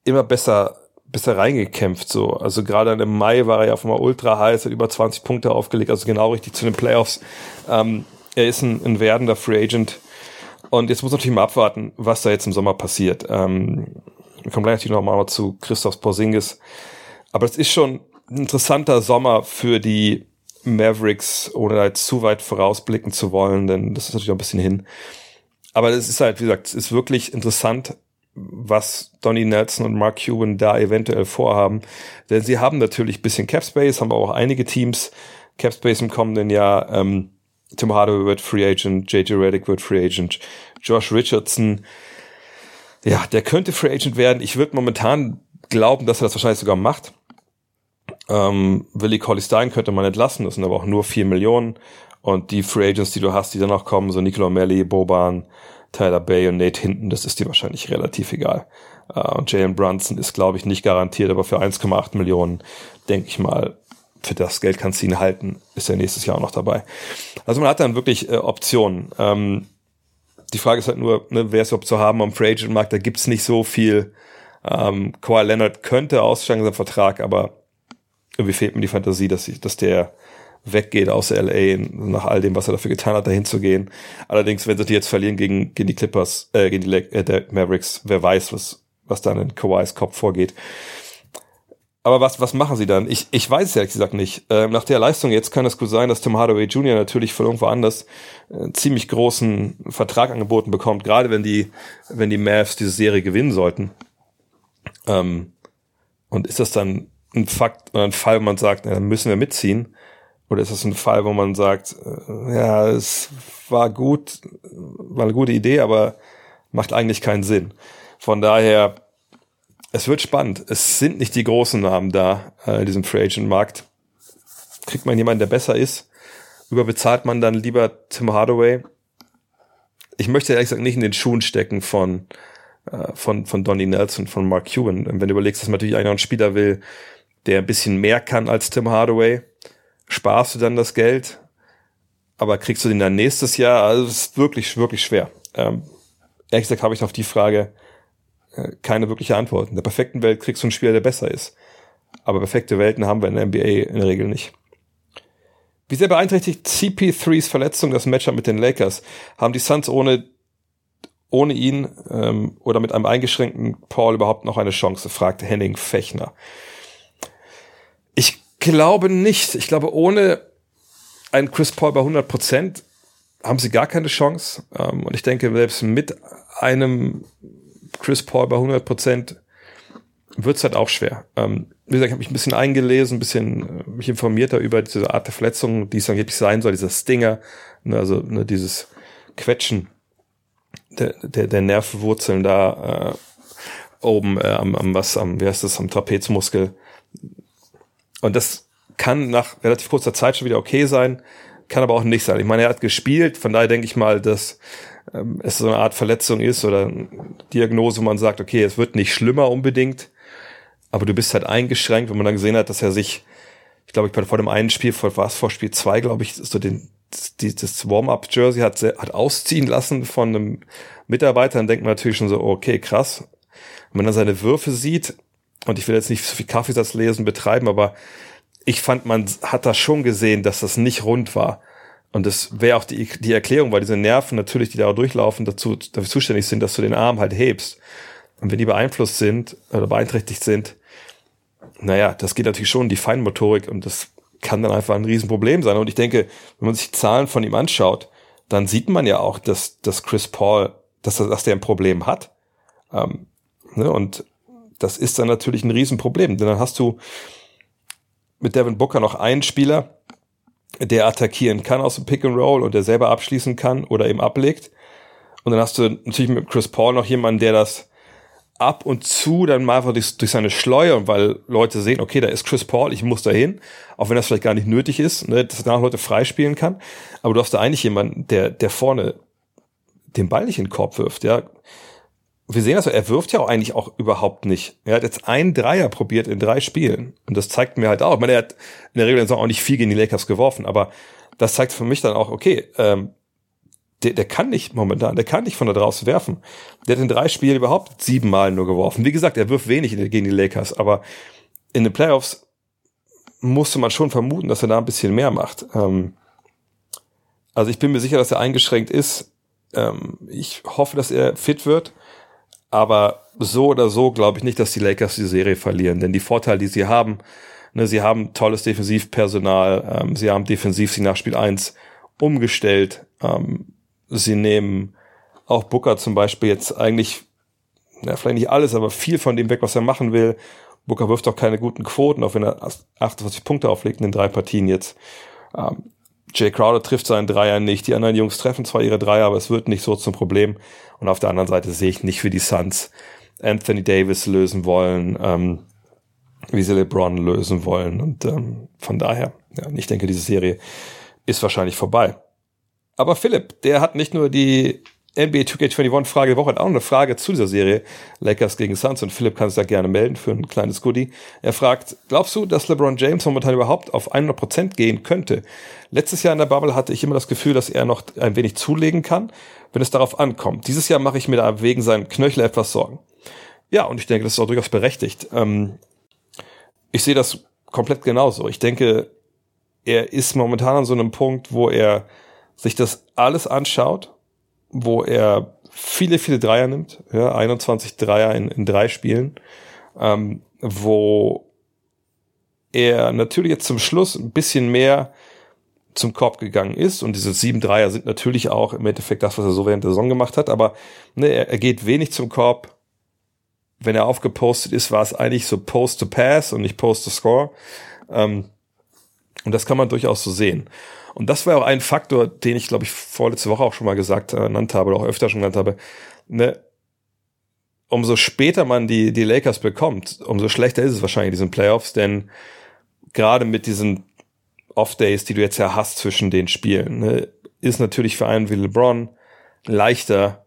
immer besser besser reingekämpft so. Also gerade im Mai war er ja auf einmal ultra heiß, hat über 20 Punkte aufgelegt, also genau richtig zu den Playoffs. Ähm, er ist ein, ein werdender Free Agent und jetzt muss natürlich mal abwarten, was da jetzt im Sommer passiert. Ähm, wir kommen gleich natürlich noch mal zu Christoph Porzingis. Aber es ist schon ein interessanter Sommer für die Mavericks, ohne jetzt zu weit vorausblicken zu wollen, denn das ist natürlich auch ein bisschen hin. Aber es ist halt, wie gesagt, es ist wirklich interessant, was Donny Nelson und Mark Cuban da eventuell vorhaben. Denn sie haben natürlich ein bisschen Capspace, haben auch einige Teams Capspace im kommenden Jahr. Ähm, Tim Hardaway wird Free Agent, JJ Reddick wird Free Agent, Josh Richardson, ja, der könnte Free Agent werden. Ich würde momentan glauben, dass er das wahrscheinlich sogar macht. Ähm, Willie Colley Stein könnte man entlassen, das sind aber auch nur vier Millionen. Und die Free Agents, die du hast, die dann noch kommen, so Nicola Melly, Boban, Tyler Bay und Nate Hinton, das ist dir wahrscheinlich relativ egal. Uh, und Jalen Brunson ist, glaube ich, nicht garantiert, aber für 1,8 Millionen, denke ich mal, für das Geld kannst du ihn halten, ist er nächstes Jahr auch noch dabei. Also man hat dann wirklich äh, Optionen. Ähm, die Frage ist halt nur, ne, wer ist überhaupt zu haben am Free Agent Markt? Da gibt's nicht so viel. Ähm, Kawhi Leonard könnte aussteigen in seinem Vertrag, aber irgendwie fehlt mir die Fantasie, dass, ich, dass der weggeht aus LA nach all dem, was er dafür getan hat, dahin zu gehen. Allerdings, wenn sie die jetzt verlieren gegen, gegen die Clippers, äh, gegen die äh, der Mavericks, wer weiß, was, was dann in Kawhis Kopf vorgeht. Aber was, was machen sie dann? Ich, ich weiß es ehrlich gesagt nicht. Ähm, nach der Leistung jetzt kann es gut sein, dass Tim Hardaway Jr. natürlich von irgendwo anders äh, ziemlich großen Vertrag angeboten bekommt, gerade wenn die, wenn die Mavs diese Serie gewinnen sollten. Ähm, und ist das dann ein Fakt oder ein Fall, wo man sagt, na, müssen wir mitziehen? Oder ist das ein Fall, wo man sagt, äh, ja, es war gut, war eine gute Idee, aber macht eigentlich keinen Sinn. Von daher, es wird spannend. Es sind nicht die großen Namen da äh, in diesem Free Agent Markt. Kriegt man jemanden, der besser ist? Überbezahlt man dann lieber Tim Hardaway? Ich möchte ehrlich gesagt nicht in den Schuhen stecken von, äh, von, von Donny Nelson, von Mark Cuban. Wenn du überlegst, dass man natürlich einen Spieler will, der ein bisschen mehr kann als Tim Hardaway, sparst du dann das Geld, aber kriegst du den dann nächstes Jahr? Also es ist wirklich, wirklich schwer. Ähm, ehrlich gesagt habe ich auf die Frage äh, keine wirkliche Antwort. In der perfekten Welt kriegst du einen Spieler, der besser ist. Aber perfekte Welten haben wir in der NBA in der Regel nicht. Wie sehr beeinträchtigt CP3s Verletzung das Matchup mit den Lakers? Haben die Suns ohne, ohne ihn ähm, oder mit einem eingeschränkten Paul überhaupt noch eine Chance? fragte Henning Fechner. Glaube nicht. Ich glaube, ohne einen Chris Paul bei 100 Prozent haben sie gar keine Chance. Ähm, und ich denke, selbst mit einem Chris Paul bei 100 Prozent wird es halt auch schwer. Ähm, wie gesagt, ich habe mich ein bisschen eingelesen, ein bisschen äh, mich informierter über diese Art der Verletzung, die es angeblich sein soll, dieser Stinger, ne, also ne, dieses Quetschen der, der, der Nervenwurzeln da äh, oben äh, am, am was am wie heißt das am Trapezmuskel und das kann nach relativ kurzer Zeit schon wieder okay sein, kann aber auch nicht sein. Ich meine, er hat gespielt, von daher denke ich mal, dass ähm, es so eine Art Verletzung ist oder Diagnose, wo man sagt, okay, es wird nicht schlimmer unbedingt, aber du bist halt eingeschränkt, wenn man dann gesehen hat, dass er sich, ich glaube, ich vor dem einen Spiel, vor was vor Spiel zwei, glaube ich, so den die, das Warm-up-Jersey hat, hat ausziehen lassen von einem Mitarbeiter, dann denkt man natürlich schon so, okay, krass. Wenn man dann seine Würfe sieht, und ich will jetzt nicht so viel Kaffeesatz lesen betreiben, aber ich fand, man hat da schon gesehen, dass das nicht rund war. Und das wäre auch die, die Erklärung, weil diese Nerven natürlich, die da durchlaufen, dazu, dafür zuständig sind, dass du den Arm halt hebst. Und wenn die beeinflusst sind oder beeinträchtigt sind, naja, das geht natürlich schon in die Feinmotorik und das kann dann einfach ein Riesenproblem sein. Und ich denke, wenn man sich die Zahlen von ihm anschaut, dann sieht man ja auch, dass, dass Chris Paul, dass, dass der ein Problem hat. Ähm, ne? Und das ist dann natürlich ein Riesenproblem, denn dann hast du mit Devin Booker noch einen Spieler, der attackieren kann aus dem Pick and Roll und der selber abschließen kann oder eben ablegt. Und dann hast du natürlich mit Chris Paul noch jemanden, der das ab und zu dann mal einfach durch, durch seine Schleuer, weil Leute sehen, okay, da ist Chris Paul, ich muss da hin, auch wenn das vielleicht gar nicht nötig ist, ne, dass er danach Leute freispielen kann. Aber du hast da eigentlich jemanden, der, der vorne den Ball nicht in den Korb wirft, ja. Wir sehen das, er wirft ja auch eigentlich auch überhaupt nicht. Er hat jetzt einen Dreier probiert in drei Spielen. Und das zeigt mir halt auch, ich meine, er hat in der Regel auch nicht viel gegen die Lakers geworfen, aber das zeigt für mich dann auch, okay, ähm, der, der kann nicht momentan, der kann nicht von da draußen werfen. Der hat in drei Spielen überhaupt siebenmal nur geworfen. Wie gesagt, er wirft wenig gegen die Lakers, aber in den Playoffs musste man schon vermuten, dass er da ein bisschen mehr macht. Ähm, also ich bin mir sicher, dass er eingeschränkt ist. Ähm, ich hoffe, dass er fit wird. Aber so oder so glaube ich nicht, dass die Lakers die Serie verlieren. Denn die Vorteile, die sie haben, ne, sie haben tolles Defensivpersonal, ähm, sie haben defensiv sie nach Spiel 1 umgestellt. Ähm, sie nehmen auch Booker zum Beispiel jetzt eigentlich, na, vielleicht nicht alles, aber viel von dem weg, was er machen will. Booker wirft auch keine guten Quoten, auch wenn er 48 Punkte auflegt in den drei Partien jetzt. Ähm, Jay Crowder trifft seinen Dreier nicht. Die anderen Jungs treffen zwar ihre Dreier, aber es wird nicht so zum Problem. Und auf der anderen Seite sehe ich nicht für die Suns Anthony Davis lösen wollen, ähm, wie sie LeBron lösen wollen. Und ähm, von daher, ja, ich denke, diese Serie ist wahrscheinlich vorbei. Aber Philipp, der hat nicht nur die NBA 2K21 Frage der Woche, hat auch eine Frage zu dieser Serie Lakers gegen Suns und Philipp kann sich da gerne melden für ein kleines Goodie. Er fragt, glaubst du, dass LeBron James momentan überhaupt auf 100% gehen könnte? Letztes Jahr in der Bubble hatte ich immer das Gefühl, dass er noch ein wenig zulegen kann, wenn es darauf ankommt. Dieses Jahr mache ich mir da wegen seinen Knöchel etwas Sorgen. Ja, und ich denke, das ist auch durchaus berechtigt. Ähm, ich sehe das komplett genauso. Ich denke, er ist momentan an so einem Punkt, wo er sich das alles anschaut, wo er viele, viele Dreier nimmt, ja, 21 Dreier in, in drei Spielen, ähm, wo er natürlich jetzt zum Schluss ein bisschen mehr zum Korb gegangen ist und diese sieben Dreier sind natürlich auch im Endeffekt das, was er so während der Saison gemacht hat, aber ne, er, er geht wenig zum Korb. Wenn er aufgepostet ist, war es eigentlich so Post to Pass und nicht Post to Score. Ähm, und das kann man durchaus so sehen. Und das war auch ein Faktor, den ich, glaube ich, vorletzte Woche auch schon mal gesagt, äh, genannt habe, oder auch öfter schon genannt habe. Ne, umso später man die, die Lakers bekommt, umso schlechter ist es wahrscheinlich in diesen Playoffs, denn gerade mit diesen Off-Days, die du jetzt ja hast zwischen den Spielen, ne, ist natürlich für einen wie LeBron leichter,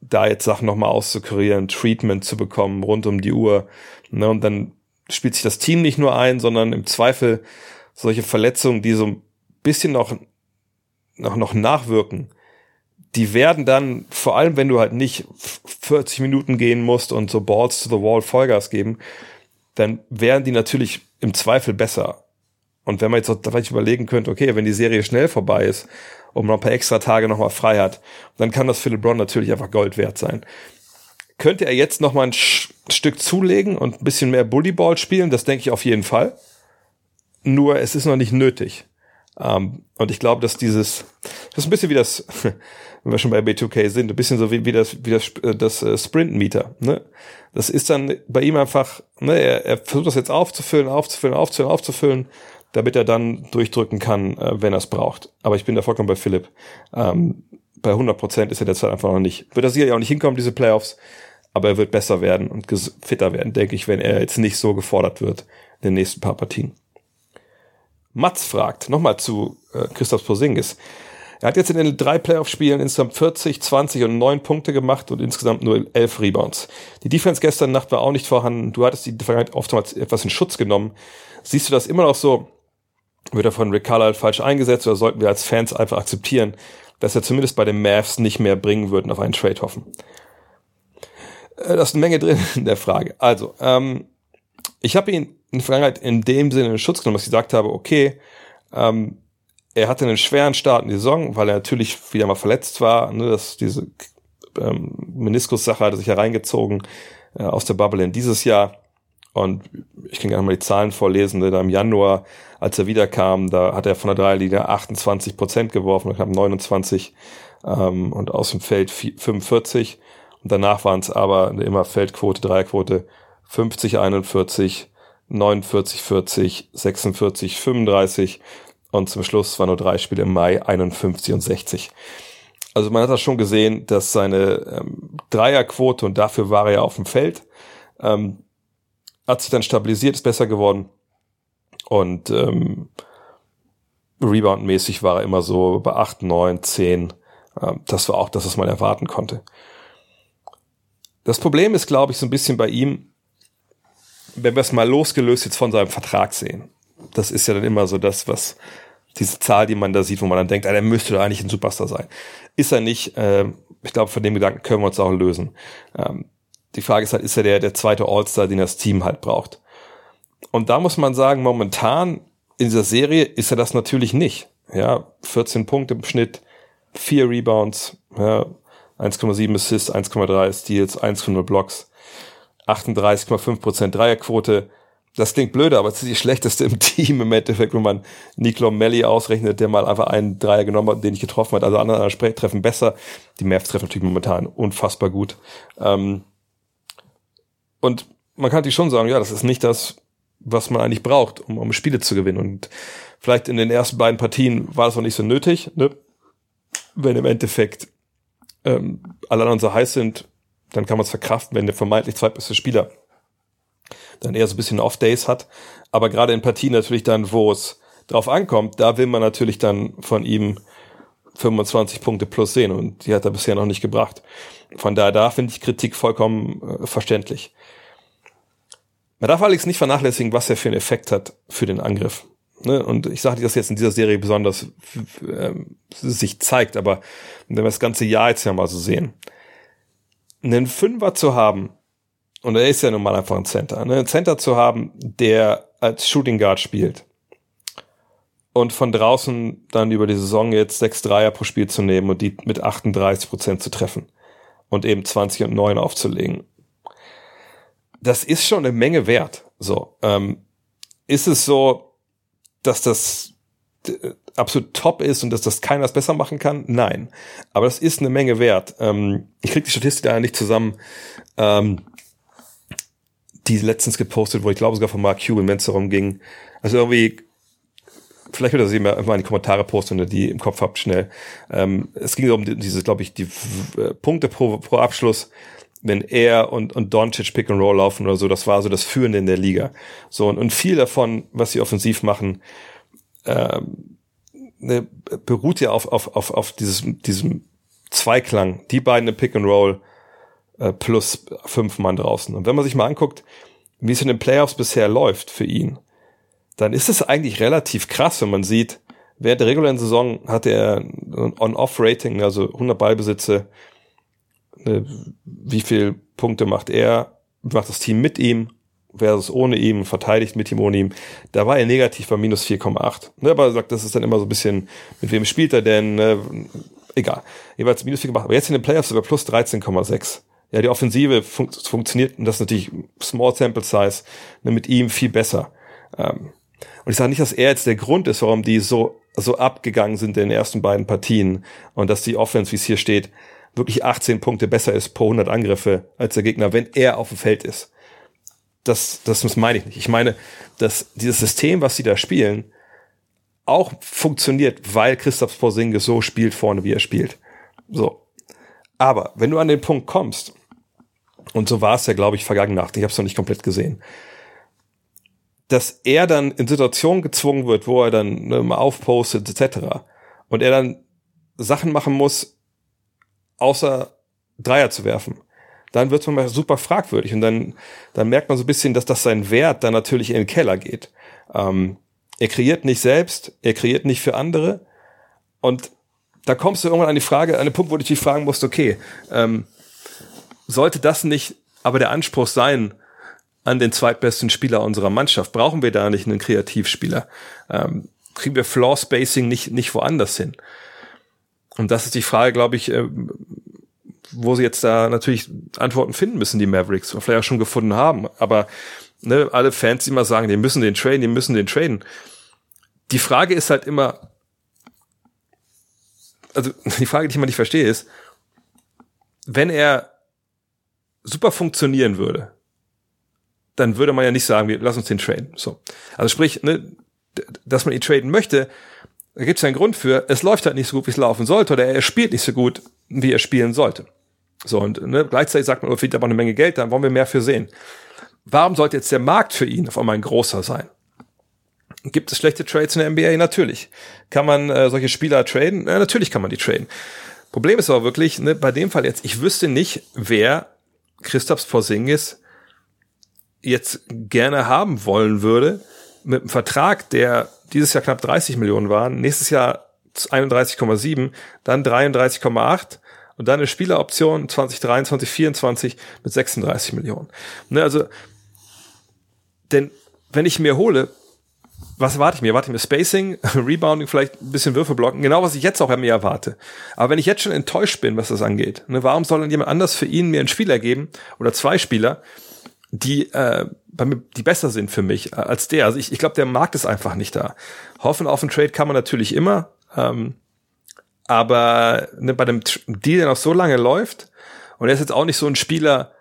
da jetzt Sachen nochmal auszukurieren, Treatment zu bekommen rund um die Uhr. Ne, und dann spielt sich das Team nicht nur ein, sondern im Zweifel solche Verletzungen, die so bisschen noch, noch, noch nachwirken, die werden dann, vor allem wenn du halt nicht 40 Minuten gehen musst und so Balls to the Wall Vollgas geben, dann wären die natürlich im Zweifel besser. Und wenn man jetzt vielleicht überlegen könnte, okay, wenn die Serie schnell vorbei ist und man ein paar extra Tage nochmal frei hat, dann kann das für LeBron natürlich einfach Gold wert sein. Könnte er jetzt nochmal ein Stück zulegen und ein bisschen mehr Bullyball spielen? Das denke ich auf jeden Fall. Nur es ist noch nicht nötig. Um, ähm, und ich glaube, dass dieses, das ist ein bisschen wie das, wenn wir schon bei B2K sind, ein bisschen so wie, wie das, wie das, äh, das äh, Sprint-Meter. Ne? Das ist dann bei ihm einfach, ne, er, er versucht das jetzt aufzufüllen, aufzufüllen, aufzufüllen, aufzufüllen, damit er dann durchdrücken kann, äh, wenn er es braucht. Aber ich bin da vollkommen bei Philipp. Ähm, bei 100 Prozent ist er derzeit einfach noch nicht. Wird er sicher auch nicht hinkommen, diese Playoffs, aber er wird besser werden und fitter werden, denke ich, wenn er jetzt nicht so gefordert wird in den nächsten paar Partien. Mats fragt, nochmal zu äh, Christoph Posingis. Er hat jetzt in den drei Playoff-Spielen insgesamt 40, 20 und 9 Punkte gemacht und insgesamt nur 11 Rebounds. Die Defense gestern Nacht war auch nicht vorhanden. Du hattest die Vergangenheit oftmals etwas in Schutz genommen. Siehst du das immer noch so? Wird er von Rick Carlisle falsch eingesetzt oder sollten wir als Fans einfach akzeptieren, dass er zumindest bei den Mavs nicht mehr bringen würden auf einen Trade hoffen? Äh, da ist eine Menge drin in der Frage. Also, ähm, ich habe ihn in der Vergangenheit in dem Sinne in Schutz genommen, dass ich gesagt habe, okay, ähm, er hatte einen schweren Start in die Saison, weil er natürlich wieder mal verletzt war. Ne, dass diese ähm, Meniskus-Sache hatte sich hereingezogen äh, aus der Bubble in dieses Jahr. Und ich kann gerne mal die Zahlen vorlesen. Ne, da im Januar, als er wiederkam, da hat er von der Dreierlinie 28 Prozent geworfen, knapp 29 ähm, und aus dem Feld 45. Und danach waren es aber immer Feldquote, Dreierquote 50, 41, 49, 40, 46, 35 und zum Schluss waren nur drei Spiele im Mai, 51 und 60. Also man hat das schon gesehen, dass seine ähm, Dreierquote, und dafür war er ja auf dem Feld, ähm, hat sich dann stabilisiert, ist besser geworden. Und ähm, Rebound-mäßig war er immer so bei 8, 9, 10. Ähm, das war auch das, was man erwarten konnte. Das Problem ist, glaube ich, so ein bisschen bei ihm, wenn wir es mal losgelöst jetzt von seinem Vertrag sehen. Das ist ja dann immer so das, was diese Zahl, die man da sieht, wo man dann denkt, ah, der müsste doch eigentlich ein Superstar sein. Ist er nicht. Äh, ich glaube, von dem Gedanken können wir uns auch lösen. Ähm, die Frage ist halt, ist er der, der zweite All-Star, den das Team halt braucht? Und da muss man sagen, momentan in dieser Serie ist er das natürlich nicht. Ja, 14 Punkte im Schnitt, 4 Rebounds, ja, 1,7 Assists, 1,3 Steals, 1,0 Blocks, 38,5% Dreierquote. Das klingt blöde, aber es ist die schlechteste im Team im Endeffekt, wenn man Niklo Melli ausrechnet, der mal einfach einen Dreier genommen hat, den ich getroffen hat. Also andere treffen besser. Die Mavs treffen natürlich momentan unfassbar gut. Ähm, und man kann natürlich schon sagen, ja, das ist nicht das, was man eigentlich braucht, um, um Spiele zu gewinnen. Und vielleicht in den ersten beiden Partien war das auch nicht so nötig, ne? wenn im Endeffekt ähm, alle anderen so heiß sind, dann kann man es verkraften, wenn der vermeintlich zweitbeste Spieler dann eher so ein bisschen Off-Days hat. Aber gerade in Partien natürlich dann, wo es drauf ankommt, da will man natürlich dann von ihm 25 Punkte plus sehen und die hat er bisher noch nicht gebracht. Von daher, da finde ich Kritik vollkommen äh, verständlich. Man darf allerdings nicht vernachlässigen, was er für einen Effekt hat für den Angriff. Ne? Und ich sage das jetzt in dieser Serie besonders ähm, sich zeigt, aber wenn wir das ganze Jahr jetzt ja mal so sehen, einen Fünfer zu haben, und er ist ja nun mal einfach ein Center, ne? einen Center zu haben, der als Shooting Guard spielt und von draußen dann über die Saison jetzt sechs Dreier pro Spiel zu nehmen und die mit 38 Prozent zu treffen und eben 20 und 9 aufzulegen das ist schon eine Menge wert. So, ähm, ist es so, dass das absolut top ist und dass das keiner besser machen kann? Nein. Aber das ist eine Menge wert. Ähm, ich krieg die Statistik da nicht zusammen, ähm, die letztens gepostet wurde, ich glaube sogar von Mark Cuban, wenn es darum ging. Also irgendwie, vielleicht wird er sie mal in die Kommentare posten, wenn ihr die im Kopf habt, schnell. Ähm, es ging um diese, glaube ich, die äh, Punkte pro, pro Abschluss wenn er und, und Doncic Pick and Roll laufen oder so, das war so das Führende in der Liga. So, und, und viel davon, was sie offensiv machen, ähm, ne, beruht ja auf, auf, auf, auf dieses, diesem Zweiklang. Die beiden im Pick and Roll äh, plus fünf Mann draußen. Und wenn man sich mal anguckt, wie es in den Playoffs bisher läuft für ihn, dann ist es eigentlich relativ krass, wenn man sieht, während der regulären Saison hatte er ein On-Off-Rating, also 100 Ballbesitze, Ne, wie viel Punkte macht er, macht das Team mit ihm versus ohne ihm, verteidigt mit ihm, ohne ihm. Da war er negativ bei minus 4,8. Ne, aber er sagt, das ist dann immer so ein bisschen, mit wem spielt er denn? Ne? Egal. Jeweils minus 4,8. Aber jetzt in den Playoffs sogar plus 13,6. Ja, die Offensive fun funktioniert, und das ist natürlich Small Sample Size, ne, mit ihm viel besser. Ähm, und ich sage nicht, dass er jetzt der Grund ist, warum die so, so abgegangen sind in den ersten beiden Partien und dass die Offense, wie es hier steht, wirklich 18 Punkte besser ist pro 100 Angriffe als der Gegner, wenn er auf dem Feld ist. Das, das meine ich nicht. Ich meine, dass dieses System, was sie da spielen, auch funktioniert, weil Christoph Porzingis so spielt vorne, wie er spielt. So. Aber wenn du an den Punkt kommst, und so war es ja, glaube ich, vergangene Nacht, ich habe es noch nicht komplett gesehen, dass er dann in Situationen gezwungen wird, wo er dann ne, mal aufpostet, etc. Und er dann Sachen machen muss, außer Dreier zu werfen. Dann wird man super fragwürdig und dann, dann merkt man so ein bisschen, dass das sein Wert dann natürlich in den Keller geht. Ähm, er kreiert nicht selbst, er kreiert nicht für andere und da kommst du irgendwann an die Frage, an den Punkt, wo du dich fragen musst, okay, ähm, sollte das nicht aber der Anspruch sein an den zweitbesten Spieler unserer Mannschaft? Brauchen wir da nicht einen Kreativspieler? Ähm, kriegen wir Floor Spacing nicht, nicht woanders hin? Und das ist die Frage, glaube ich, äh, wo sie jetzt da natürlich Antworten finden müssen, die Mavericks, oder vielleicht auch schon gefunden haben. Aber ne, alle Fans, die immer sagen, die müssen den traden, die müssen den traden. Die Frage ist halt immer, also die Frage, die ich immer nicht verstehe, ist, wenn er super funktionieren würde, dann würde man ja nicht sagen, wir lass uns den traden. So. Also sprich, ne, dass man ihn traden möchte, Da gibt es einen Grund für, es läuft halt nicht so gut, wie es laufen sollte, oder er spielt nicht so gut, wie er spielen sollte. So, und ne, gleichzeitig sagt man, er verdient aber eine Menge Geld, dann wollen wir mehr für sehen. Warum sollte jetzt der Markt für ihn auf einmal ein großer sein? Gibt es schlechte Trades in der NBA? Natürlich. Kann man äh, solche Spieler traden? Ja, natürlich kann man die traden. Problem ist aber wirklich, ne, bei dem Fall jetzt, ich wüsste nicht, wer Christophs Porzingis jetzt gerne haben wollen würde mit einem Vertrag, der dieses Jahr knapp 30 Millionen war, nächstes Jahr 31,7, dann 33,8 und dann eine Spieleroption 2023, 24 mit 36 Millionen. Ne, also, denn wenn ich mir hole, was erwarte ich mir? Erwarte ich mir Spacing, Rebounding, vielleicht ein bisschen Würfe blocken, genau was ich jetzt auch an mir erwarte. Aber wenn ich jetzt schon enttäuscht bin, was das angeht, ne, warum soll dann jemand anders für ihn mir einen Spieler geben oder zwei Spieler, die äh, bei mir, die besser sind für mich als der. Also ich, ich glaube, der Markt ist einfach nicht da. Hoffen auf einen Trade kann man natürlich immer, ähm, aber ne, bei dem Deal, der noch so lange läuft, und er ist jetzt auch nicht so ein Spieler,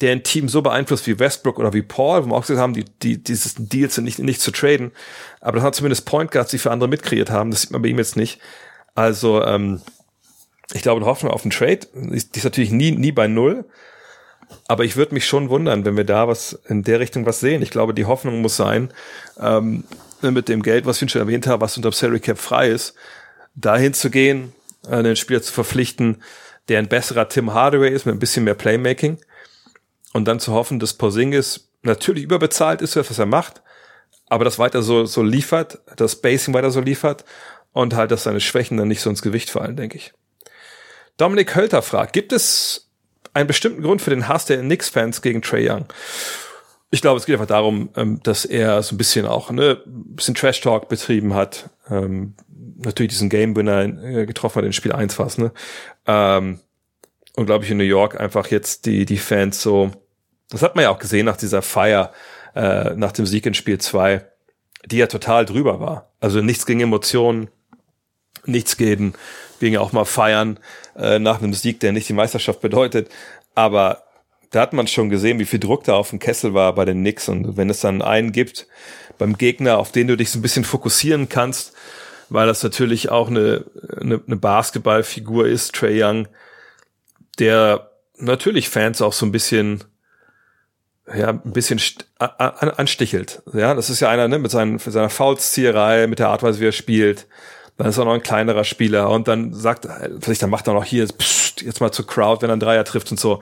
der ein Team so beeinflusst wie Westbrook oder wie Paul, wo wir auch gesagt haben, die, die, dieses Deals sind nicht, nicht zu traden. Aber das hat zumindest Point Guards, die für andere mitkreiert haben. Das sieht man bei ihm jetzt nicht. Also, ähm, ich glaube, die Hoffnung auf einen Trade, die ist natürlich nie, nie bei Null. Aber ich würde mich schon wundern, wenn wir da was in der Richtung was sehen. Ich glaube, die Hoffnung muss sein, ähm, mit dem Geld, was ich schon erwähnt habe, was unter Salary Cap frei ist, dahin zu gehen, einen Spieler zu verpflichten, der ein besserer Tim Hardaway ist, mit ein bisschen mehr Playmaking. Und dann zu hoffen, dass Porzingis natürlich überbezahlt ist, was er macht, aber das weiter so, so liefert, das Basing weiter so liefert und halt, dass seine Schwächen dann nicht so ins Gewicht fallen, denke ich. Dominik Hölter fragt, gibt es einen bestimmten Grund für den Hass der Knicks-Fans gegen Trey Young? Ich glaube, es geht einfach darum, ähm, dass er so ein bisschen auch ne, ein bisschen Trash-Talk betrieben hat. Ähm, natürlich diesen Game-Winner äh, getroffen hat in Spiel 1 fast, ne? Ähm, und glaube ich in New York einfach jetzt die, die Fans so, das hat man ja auch gesehen nach dieser Feier, äh, nach dem Sieg in Spiel 2, die ja total drüber war. Also nichts gegen Emotionen, nichts gegen, gegen auch mal feiern äh, nach einem Sieg, der nicht die Meisterschaft bedeutet. Aber da hat man schon gesehen, wie viel Druck da auf dem Kessel war bei den Knicks. Und wenn es dann einen gibt beim Gegner, auf den du dich so ein bisschen fokussieren kannst, weil das natürlich auch eine, eine, eine Basketballfigur ist, Trey Young, der natürlich Fans auch so ein bisschen ja, ein bisschen an anstichelt. Ja, das ist ja einer, ne, mit, seinen, seiner Foulszieherei, mit der Art, wie er spielt. Dann ist er noch ein kleinerer Spieler und dann sagt, vielleicht dann macht er noch hier, pssst, jetzt mal zur Crowd, wenn er einen Dreier trifft und so.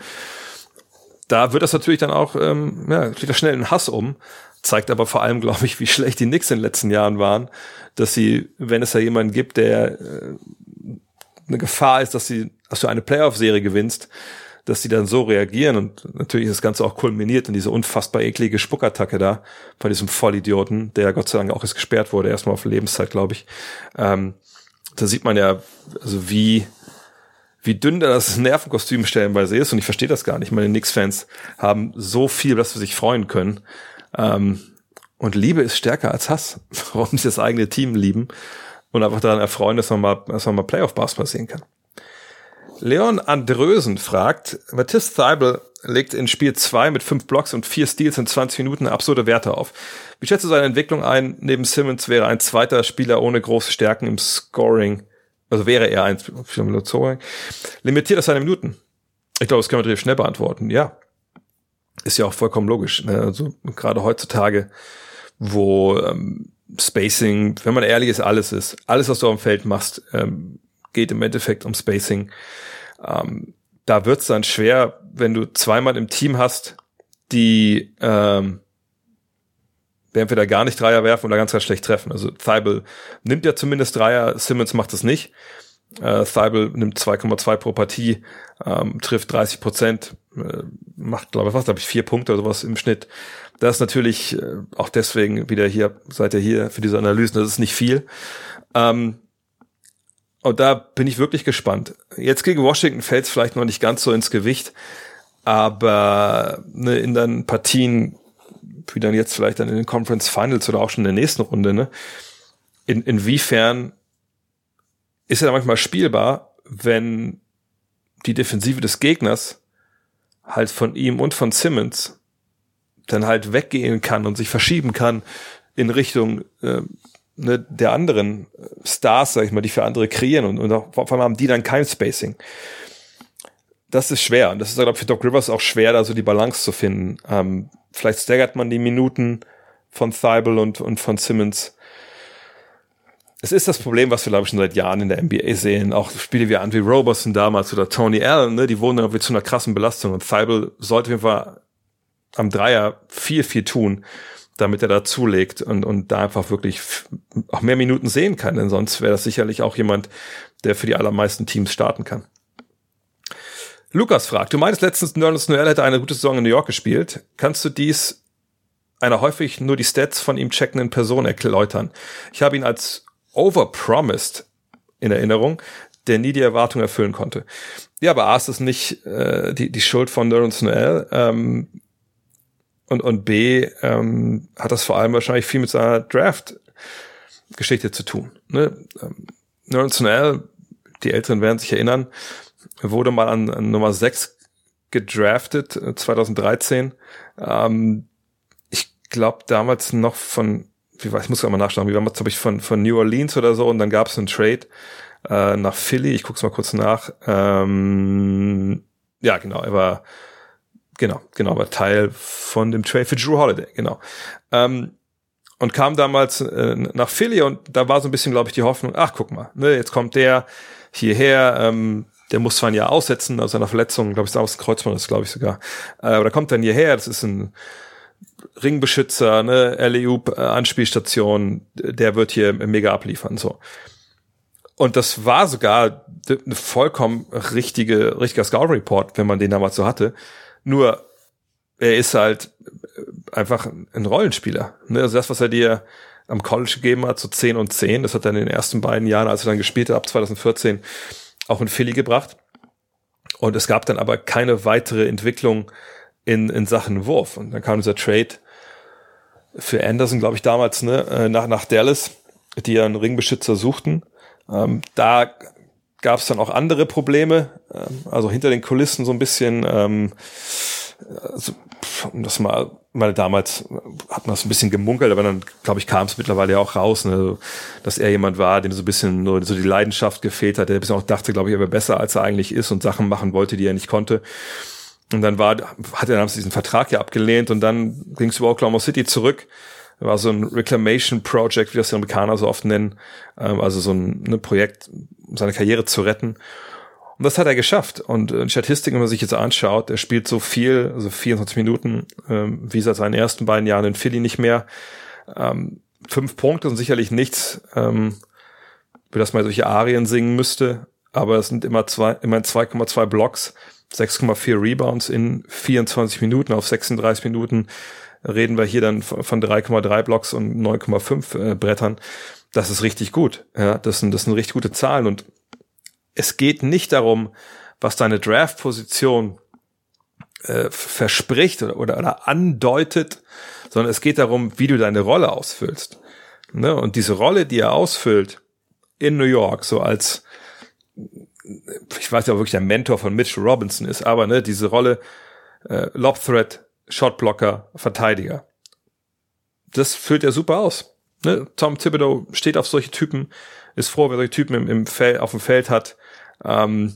Da wird das natürlich dann auch, ähm, ja, kriegt er schnell einen Hass um. Zeigt aber vor allem, glaube ich, wie schlecht die Knicks in den letzten Jahren waren, dass sie, wenn es da jemanden gibt, der äh, eine Gefahr ist, dass sie, dass du eine Playoff-Serie gewinnst, dass die dann so reagieren und natürlich ist das Ganze auch kulminiert in diese unfassbar eklige Spuckattacke da von diesem Vollidioten, der Gott sei Dank auch jetzt gesperrt wurde, erstmal auf Lebenszeit, glaube ich. Ähm, da sieht man ja, also wie, wie dünn da das Nervenkostüm stellenweise ist und ich verstehe das gar nicht. Meine Knicks-Fans haben so viel, dass wir sich freuen können. Ähm, und Liebe ist stärker als Hass. Warum sie das eigene Team lieben und einfach daran erfreuen, dass man mal, dass man mal Playoff-Basketball sehen kann. Leon Andrösen fragt, Mathis Theibel legt in Spiel 2 mit 5 Blocks und 4 Steals in 20 Minuten absurde Werte auf. Wie schätzt du seine Entwicklung ein? Neben Simmons wäre ein zweiter Spieler ohne große Stärken im Scoring, also wäre er ein limitiert auf seine Minuten. Ich glaube, das kann man relativ schnell beantworten. Ja, ist ja auch vollkommen logisch. Ne? Also gerade heutzutage, wo ähm, Spacing, wenn man ehrlich ist, alles ist. Alles, was du auf dem Feld machst, ähm, geht im Endeffekt um Spacing. Ähm, da wird's dann schwer, wenn du zweimal im Team hast, die ähm, entweder gar nicht Dreier werfen oder ganz, ganz schlecht treffen. Also Thibault nimmt ja zumindest Dreier, Simmons macht es nicht. Äh, Thibault nimmt 2,2 pro Partie, ähm, trifft 30 Prozent, äh, macht, glaube ich, was, glaube ich, vier Punkte oder sowas im Schnitt. Das ist natürlich äh, auch deswegen wieder hier, seid ihr hier für diese Analysen, das ist nicht viel. Ähm, und da bin ich wirklich gespannt. Jetzt gegen Washington fällt es vielleicht noch nicht ganz so ins Gewicht, aber ne, in dann Partien, wie dann jetzt vielleicht dann in den Conference Finals oder auch schon in der nächsten Runde, ne, in, inwiefern ist er manchmal spielbar, wenn die Defensive des Gegners halt von ihm und von Simmons dann halt weggehen kann und sich verschieben kann in Richtung äh, ne, der anderen Stars, sag ich mal, die für andere kreieren und, und auch, vor allem haben die dann kein Spacing. Das ist schwer und das ist, glaube ich, für Doc Rivers auch schwer, da so die Balance zu finden. Ähm, vielleicht staggert man die Minuten von Thibault und, und von Simmons. Es ist das Problem, was wir, glaube ich, schon seit Jahren in der NBA sehen. Auch Spiele wie Andre Roberson damals oder Tony Allen, ne, die wurden irgendwie zu einer krassen Belastung. Und Thibault sollte auf jeden Fall am Dreier viel, viel tun, damit er da zulegt und, und da einfach wirklich auch mehr Minuten sehen kann. Denn sonst wäre das sicherlich auch jemand, der für die allermeisten Teams starten kann. Lukas fragt, du meinst letztens, Nerlens Noel hätte eine gute Saison in New York gespielt. Kannst du dies einer häufig nur die Stats von ihm checkenden Person erläutern? Ich habe ihn als overpromised in Erinnerung, der nie die Erwartung erfüllen konnte. Ja, aber A ist es nicht äh, die, die Schuld von Nerlens Noel. Ähm, und, und B ähm, hat das vor allem wahrscheinlich viel mit seiner Draft-Geschichte zu tun. Ne? Ähm, Nerlens Noel, die Älteren werden sich erinnern, wurde mal an, an Nummer 6 gedraftet, 2013. Äh, ähm, ich glaube damals noch von, wie weiß, ich muss mal nachschauen, wie damals glaube ich von, von New Orleans oder so und dann gab es einen Trade äh, nach Philly, ich guck's mal kurz nach. Ähm, ja, genau, er war genau, genau, war Teil von dem Trade für Drew Holiday, genau. Ähm, und kam damals äh, nach Philly und da war so ein bisschen, glaube ich, die Hoffnung, ach, guck mal, ne, jetzt kommt der hierher, ähm, der muss zwar ein Jahr aussetzen aus seiner Verletzung, glaube ich, aus Kreuzmann ist, glaube ich sogar. Äh, aber da kommt dann hierher, das ist ein Ringbeschützer, ne, LEUP, äh, der wird hier mega abliefern, so. Und das war sogar eine vollkommen richtige, richtiger Scout Report, wenn man den damals so hatte. Nur, er ist halt einfach ein Rollenspieler. Ne? Also das, was er dir am College gegeben hat, so 10 und 10, das hat er in den ersten beiden Jahren, als er dann gespielt hat, ab 2014, auch in Philly gebracht. Und es gab dann aber keine weitere Entwicklung in, in Sachen Wurf. Und dann kam dieser Trade für Anderson, glaube ich, damals, ne, äh, nach, nach Dallas, die ja einen Ringbeschützer suchten. Ähm, da gab es dann auch andere Probleme, ähm, also hinter den Kulissen so ein bisschen, ähm, also, um das mal, mal damals hat man das ein bisschen gemunkelt, aber dann, glaube ich, kam es mittlerweile ja auch raus, ne, dass er jemand war, dem so ein bisschen nur so die Leidenschaft gefehlt hat, der ein bisschen auch dachte, glaube ich, er wäre besser, als er eigentlich ist und Sachen machen wollte, die er nicht konnte. Und dann war, hat er damals diesen Vertrag ja abgelehnt und dann ging es über Oklahoma City zurück war so ein Reclamation Project, wie das die Amerikaner so oft nennen, ähm, also so ein ne, Projekt, um seine Karriere zu retten. Und das hat er geschafft. Und in Statistiken, wenn man sich jetzt anschaut, er spielt so viel, also 24 Minuten, ähm, wie seit seinen ersten beiden Jahren in Philly nicht mehr. Ähm, fünf Punkte sind sicherlich nichts, ähm, für das man solche Arien singen müsste, aber es sind immer zwei, immer 2,2 Blocks, 6,4 Rebounds in 24 Minuten auf 36 Minuten reden wir hier dann von 3,3 Blocks und 9,5 äh, Brettern. Das ist richtig gut. Ja, das sind, das sind richtig gute Zahlen und es geht nicht darum, was deine Draft-Position äh, verspricht oder, oder, oder andeutet, sondern es geht darum, wie du deine Rolle ausfüllst. Ne? Und diese Rolle, die er ausfüllt in New York, so als ich weiß ja wirklich der Mentor von Mitchell Robinson ist, aber ne, diese Rolle äh, Lob Threat, Shotblocker, Verteidiger. Das füllt er super aus. Ne? Tom Thibodeau steht auf solche Typen, ist froh, wenn er solche Typen im, im Feld, auf dem Feld hat. Ähm,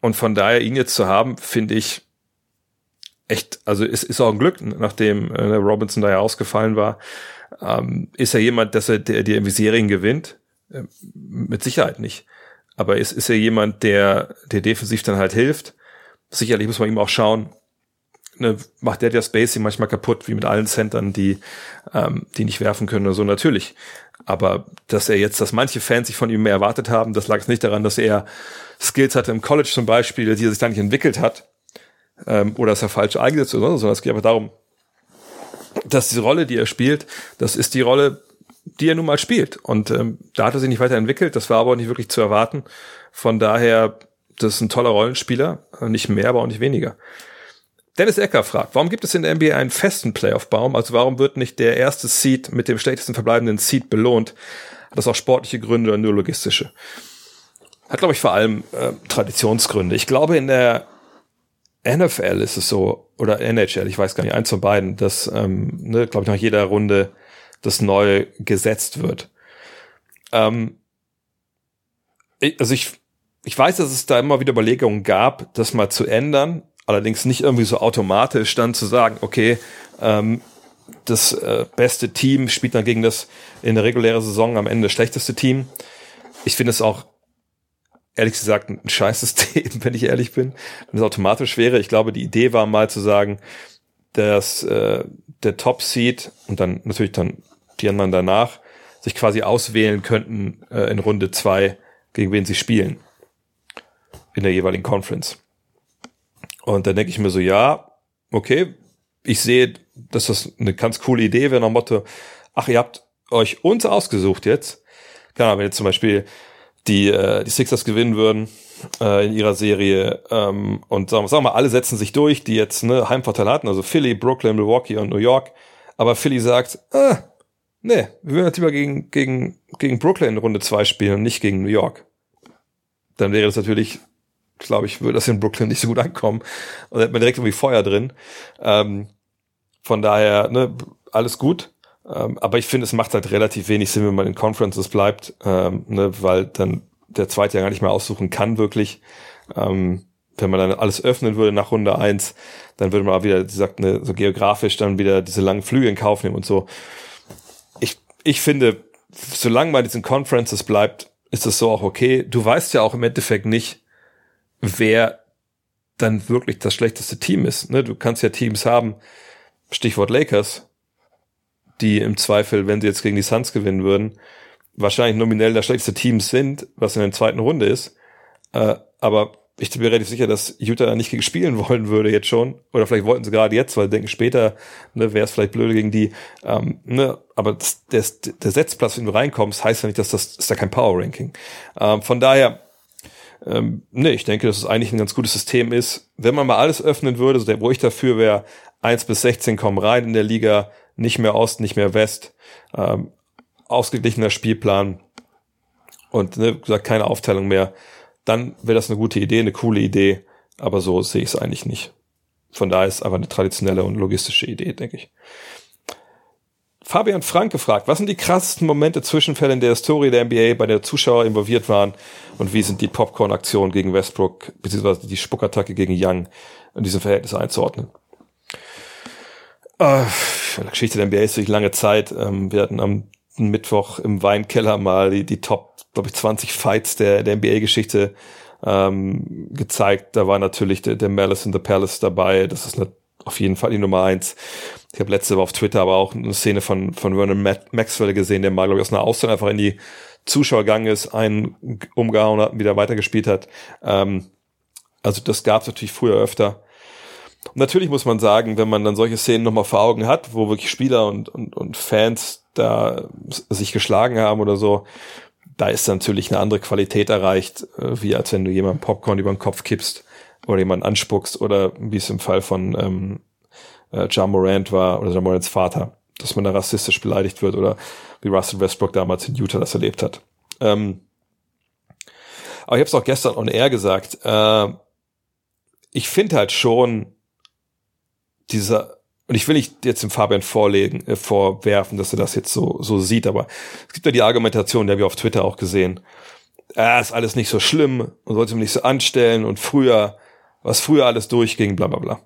und von daher ihn jetzt zu haben, finde ich echt, also es ist auch ein Glück, nachdem äh, Robinson da ja ausgefallen war, ähm, ist er jemand, dass er der, der irgendwie Serien gewinnt? Äh, mit Sicherheit nicht. Aber ist, ist er jemand, der, der defensiv dann halt hilft? Sicherlich muss man ihm auch schauen, ne, macht der der Spacing manchmal kaputt, wie mit allen Centern, die, ähm, die nicht werfen können oder so, natürlich. Aber dass er jetzt, dass manche Fans sich von ihm mehr erwartet haben, das lag nicht daran, dass er Skills hatte im College zum Beispiel, die er sich da nicht entwickelt hat, ähm, oder dass er falsch eingesetzt oder so, sondern es geht aber darum, dass diese Rolle, die er spielt, das ist die Rolle, die er nun mal spielt. Und ähm, da hat er sich nicht weiterentwickelt, das war aber auch nicht wirklich zu erwarten. Von daher, das ist ein toller Rollenspieler, nicht mehr, aber auch nicht weniger. Dennis Ecker fragt, warum gibt es in der NBA einen festen Playoff-Baum? Also warum wird nicht der erste Seed mit dem schlechtesten verbleibenden Seed belohnt? Hat das auch sportliche Gründe oder nur logistische? Hat, glaube ich, vor allem äh, Traditionsgründe. Ich glaube, in der NFL ist es so, oder NHL, ich weiß gar nicht, eins von beiden, dass, ähm, ne, glaube ich, nach jeder Runde das neu gesetzt wird. Ähm, ich, also ich, ich weiß, dass es da immer wieder Überlegungen gab, das mal zu ändern, allerdings nicht irgendwie so automatisch dann zu sagen, okay, ähm, das äh, beste Team spielt dann gegen das in der regulären Saison am Ende schlechteste Team. Ich finde es auch ehrlich gesagt ein scheiß System, wenn ich ehrlich bin, wenn es automatisch wäre. Ich glaube, die Idee war mal zu sagen, dass äh, der Top Seed und dann natürlich dann die anderen danach sich quasi auswählen könnten äh, in Runde zwei, gegen wen sie spielen in der jeweiligen Conference. Und dann denke ich mir so, ja, okay, ich sehe, dass das eine ganz coole Idee wäre, nach Motto, ach, ihr habt euch uns ausgesucht jetzt. Keine wenn jetzt zum Beispiel die, äh, die Sixers gewinnen würden äh, in ihrer Serie ähm, und sagen, sagen wir alle setzen sich durch, die jetzt ne, Heimvorteil hatten, also Philly, Brooklyn, Milwaukee und New York. Aber Philly sagt, ah, nee, wir würden jetzt lieber gegen, gegen, gegen Brooklyn in Runde zwei spielen und nicht gegen New York. Dann wäre das natürlich, glaube ich, würde das in Brooklyn nicht so gut ankommen. Und da hätte man direkt irgendwie Feuer drin. Ähm, von daher, ne, alles gut. Ähm, aber ich finde, es macht halt relativ wenig Sinn, wenn man in Conferences bleibt, ähm, ne, weil dann der zweite ja gar nicht mehr aussuchen kann, wirklich. Ähm, wenn man dann alles öffnen würde nach Runde eins, dann würde man auch wieder, wie gesagt, ne, so geografisch dann wieder diese langen Flüge in Kauf nehmen und so. Ich, ich finde, solange man in diesen Conferences bleibt, ist das so auch okay. Du weißt ja auch im Endeffekt nicht, wer dann wirklich das schlechteste Team ist. Ne? Du kannst ja Teams haben, Stichwort Lakers, die im Zweifel, wenn sie jetzt gegen die Suns gewinnen würden, wahrscheinlich nominell das schlechteste Team sind, was in der zweiten Runde ist. Äh, aber ich bin mir relativ sicher, dass Utah nicht gegen spielen wollen würde jetzt schon. Oder vielleicht wollten sie gerade jetzt, weil denken später, ne, wäre es vielleicht blöde gegen die. Ähm, ne, aber das, das, der Setzplatz, wenn du reinkommst, heißt ja nicht, dass das ist ja kein Power Ranking. Ähm, von daher, ähm, ne, ich denke, dass es eigentlich ein ganz gutes System ist. Wenn man mal alles öffnen würde, so der, wo ich dafür wäre, 1 bis 16 kommen rein in der Liga, nicht mehr Ost, nicht mehr West, ähm, ausgeglichener Spielplan und ne, gesagt, keine Aufteilung mehr, dann wäre das eine gute Idee, eine coole Idee, aber so sehe ich es eigentlich nicht. Von daher ist aber eine traditionelle und logistische Idee, denke ich. Fabian Frank gefragt, was sind die krassesten Momente, Zwischenfälle in der Historie der NBA, bei der Zuschauer involviert waren und wie sind die Popcorn-Aktionen gegen Westbrook beziehungsweise die Spuckattacke gegen Young in diesem Verhältnis einzuordnen? Äh, Geschichte der NBA ist durch lange Zeit. Ähm, wir hatten am Mittwoch im Weinkeller mal die, die Top, glaube ich, 20 Fights der, der NBA-Geschichte ähm, gezeigt. Da war natürlich der, der Malice in the Palace dabei. Das ist eine, auf jeden Fall die Nummer eins. Ich habe letzte Woche auf Twitter aber auch eine Szene von, von Vernon Maxwell gesehen, der mal, glaube ich, aus einer Auszeit einfach in die Zuschauer gegangen ist, einen umgehauen hat und wieder weitergespielt hat. Ähm, also das gab es natürlich früher öfter. Natürlich muss man sagen, wenn man dann solche Szenen nochmal vor Augen hat, wo wirklich Spieler und, und, und Fans da sich geschlagen haben oder so, da ist natürlich eine andere Qualität erreicht, äh, wie als wenn du jemanden Popcorn über den Kopf kippst oder jemanden anspuckst oder wie es im Fall von ähm, äh, John Morant war oder John Morants Vater, dass man da rassistisch beleidigt wird oder wie Russell Westbrook damals in Utah das erlebt hat. Ähm, aber ich habe es auch gestern on air gesagt. Äh, ich finde halt schon, dieser, und ich will nicht jetzt dem Fabian vorlegen, äh, vorwerfen, dass er das jetzt so, so sieht, aber es gibt ja die Argumentation, die habe ich auf Twitter auch gesehen. Ah, ist alles nicht so schlimm und sollte man nicht so anstellen und früher, was früher alles durchging, bla bla bla.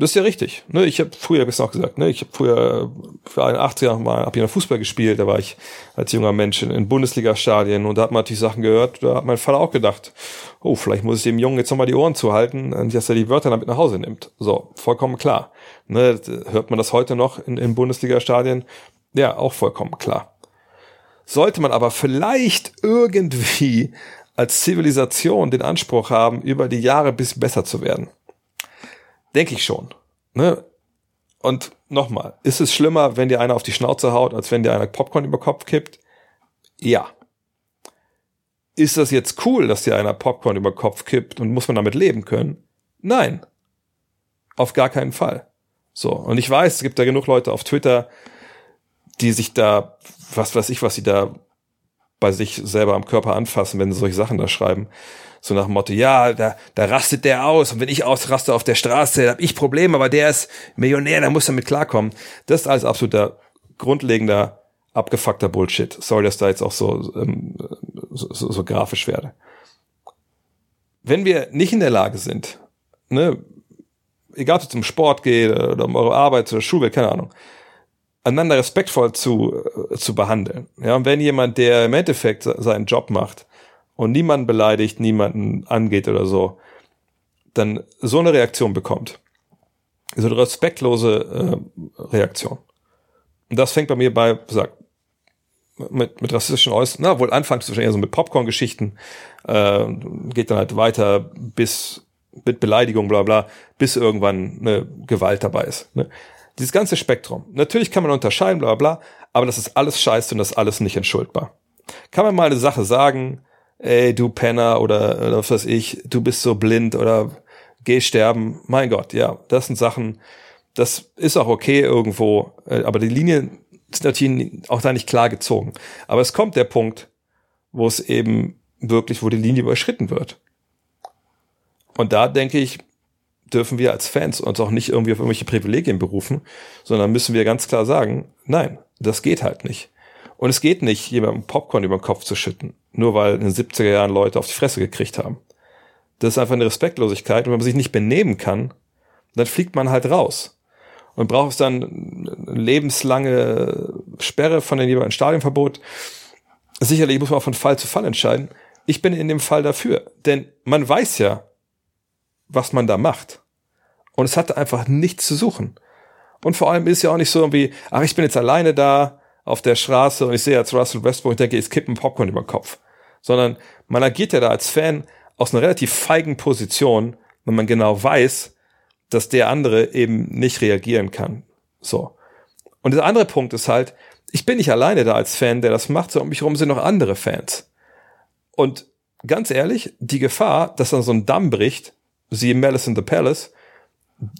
Das ist ja richtig. Ne? Ich habe früher, ich auch gesagt, ne? ich habe früher für einen 80er mal hab ich noch Fußball gespielt, da war ich als junger Mensch in, Bundesliga-Stadien und da hat man natürlich Sachen gehört, da hat mein Vater auch gedacht, oh, vielleicht muss ich dem Jungen jetzt nochmal die Ohren zuhalten, dass er die Wörter damit nach Hause nimmt. So, vollkommen klar. Ne? Hört man das heute noch in, in Bundesliga-Stadien? Ja, auch vollkommen klar. Sollte man aber vielleicht irgendwie als Zivilisation den Anspruch haben, über die Jahre bis besser zu werden Denke ich schon. Ne? Und nochmal, ist es schlimmer, wenn dir einer auf die Schnauze haut, als wenn dir einer Popcorn über Kopf kippt? Ja. Ist das jetzt cool, dass dir einer Popcorn über Kopf kippt und muss man damit leben können? Nein. Auf gar keinen Fall. So. Und ich weiß, es gibt da genug Leute auf Twitter, die sich da, was weiß ich, was sie da bei sich selber am Körper anfassen, wenn sie solche Sachen da schreiben. So nach dem Motto, ja, da, da rastet der aus und wenn ich ausraste auf der Straße, dann habe ich Probleme, aber der ist Millionär, der muss damit klarkommen. Das ist alles absoluter grundlegender, abgefuckter Bullshit. Sorry, dass da jetzt auch so, ähm, so, so, so grafisch werde. Wenn wir nicht in der Lage sind, ne, egal ob es um Sport geht oder um eure Arbeit oder Schule, keine Ahnung, einander respektvoll zu, äh, zu behandeln. Ja, und wenn jemand, der im Endeffekt seinen Job macht und niemanden beleidigt, niemanden angeht oder so, dann so eine Reaktion bekommt. So eine respektlose äh, Reaktion. Und das fängt bei mir bei, sag, mit, mit rassistischen Äußerungen, na, wohl anfangs wahrscheinlich eher so mit Popcorn-Geschichten, äh, geht dann halt weiter bis mit Beleidigung, bla bla, bis irgendwann eine Gewalt dabei ist. Ne? Dieses ganze Spektrum. Natürlich kann man unterscheiden, bla bla, aber das ist alles scheiße und das ist alles nicht entschuldbar. Kann man mal eine Sache sagen, ey, du Penner oder, oder was weiß ich, du bist so blind oder geh sterben. Mein Gott, ja, das sind Sachen, das ist auch okay irgendwo, äh, aber die Linien sind natürlich auch da nicht klar gezogen. Aber es kommt der Punkt, wo es eben wirklich, wo die Linie überschritten wird. Und da denke ich, dürfen wir als Fans uns auch nicht irgendwie auf irgendwelche Privilegien berufen, sondern müssen wir ganz klar sagen, nein, das geht halt nicht. Und es geht nicht, jemandem Popcorn über den Kopf zu schütten, nur weil in den 70er Jahren Leute auf die Fresse gekriegt haben. Das ist einfach eine Respektlosigkeit. Und wenn man sich nicht benehmen kann, dann fliegt man halt raus. Und braucht es dann eine lebenslange Sperre von den jeweiligen Stadionverbot. Sicherlich muss man auch von Fall zu Fall entscheiden. Ich bin in dem Fall dafür. Denn man weiß ja, was man da macht. Und es hatte einfach nichts zu suchen. Und vor allem ist ja auch nicht so irgendwie, ach, ich bin jetzt alleine da auf der Straße und ich sehe jetzt Russell Westbrook und denke, ich kippen Popcorn über den Kopf. Sondern man agiert ja da als Fan aus einer relativ feigen Position, wenn man genau weiß, dass der andere eben nicht reagieren kann. So. Und der andere Punkt ist halt, ich bin nicht alleine da als Fan, der das macht, sondern um mich herum sind noch andere Fans. Und ganz ehrlich, die Gefahr, dass dann so ein Damm bricht, siehe Malice in the Palace,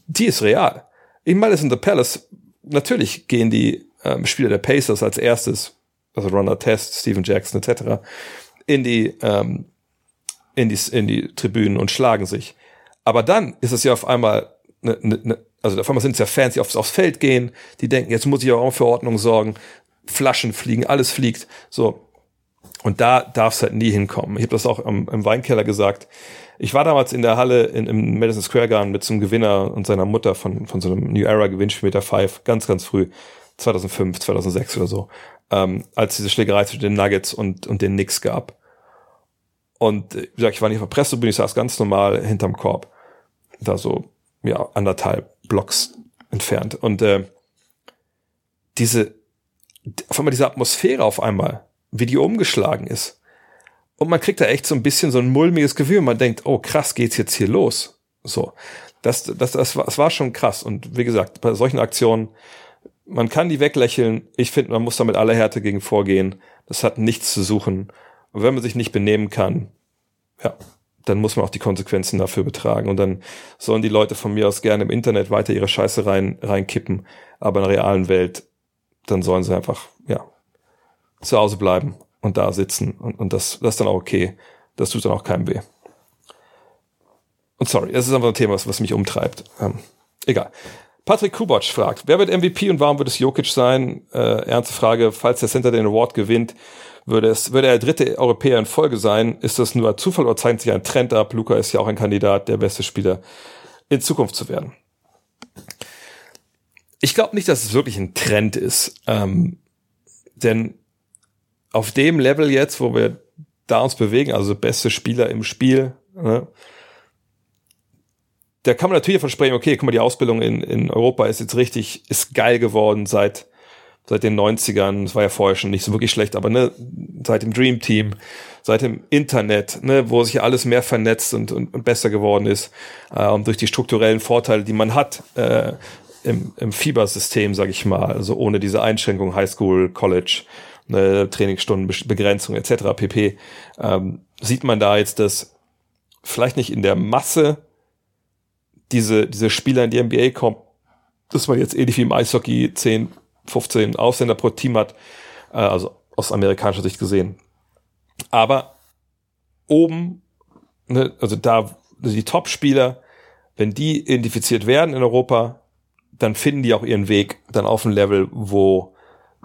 die ist real. In Malice in the Palace, natürlich gehen die ähm, Spieler der Pacers als erstes, also Ronald Test, Steven Jackson etc., in die, ähm, in die, in die Tribünen und schlagen sich. Aber dann ist es ja auf einmal, ne, ne, ne, also auf einmal sind es ja Fans, die aufs, aufs Feld gehen, die denken, jetzt muss ich auch für Ordnung sorgen, Flaschen fliegen, alles fliegt, so. Und da darf es halt nie hinkommen. Ich habe das auch im, im Weinkeller gesagt. Ich war damals in der Halle in, im Madison Square Garden mit einem Gewinner und seiner Mutter von, von so einem New Era Gewinnspiel mit der Five, ganz, ganz früh, 2005, 2006 oder so, ähm, als diese Schlägerei zwischen den Nuggets und, und den Knicks gab. Und äh, wie gesagt, ich war nicht auf der Pressetribüne, ich saß ganz normal hinterm Korb. Da so, ja, anderthalb Blocks entfernt. Und äh, diese, auf einmal diese Atmosphäre auf einmal, wie die umgeschlagen ist und man kriegt da echt so ein bisschen so ein mulmiges Gefühl. Man denkt, oh krass, geht's jetzt hier los? So. Das, das, das, war, das war schon krass. Und wie gesagt, bei solchen Aktionen, man kann die weglächeln. Ich finde, man muss da mit aller Härte gegen vorgehen. Das hat nichts zu suchen. Und wenn man sich nicht benehmen kann, ja, dann muss man auch die Konsequenzen dafür betragen. Und dann sollen die Leute von mir aus gerne im Internet weiter ihre Scheiße rein, reinkippen. Aber in der realen Welt, dann sollen sie einfach, ja, zu Hause bleiben und da sitzen. Und, und das, das ist dann auch okay. Das tut dann auch keinem weh. Und sorry, das ist einfach ein Thema, was, was mich umtreibt. Ähm, egal. Patrick Kuboc fragt, wer wird MVP und warum wird es Jokic sein? Äh, ernste Frage, falls der Center den Award gewinnt, würde es, würde er der dritte Europäer in Folge sein? Ist das nur Zufall oder zeigt sich ein Trend ab? Luca ist ja auch ein Kandidat, der beste Spieler in Zukunft zu werden. Ich glaube nicht, dass es wirklich ein Trend ist. Ähm, denn auf dem Level jetzt, wo wir da uns bewegen, also beste Spieler im Spiel, ne, da kann man natürlich davon sprechen, okay, guck mal, die Ausbildung in, in Europa ist jetzt richtig, ist geil geworden seit, seit den 90ern. Es war ja vorher schon nicht so wirklich schlecht, aber ne, seit dem Dream Team, seit dem Internet, ne, wo sich alles mehr vernetzt und, und, und besser geworden ist, äh, und durch die strukturellen Vorteile, die man hat, äh, im, im Fiebersystem, sag ich mal, also ohne diese Einschränkung Highschool, College, eine Trainingsstundenbegrenzung etc. pp. Ähm, sieht man da jetzt, dass vielleicht nicht in der Masse diese, diese Spieler in die NBA kommen, dass man jetzt ähnlich wie im Eishockey 10, 15 Ausländer pro Team hat, äh, also aus amerikanischer Sicht gesehen. Aber oben, ne, also da die Top-Spieler, wenn die identifiziert werden in Europa, dann finden die auch ihren Weg dann auf ein Level, wo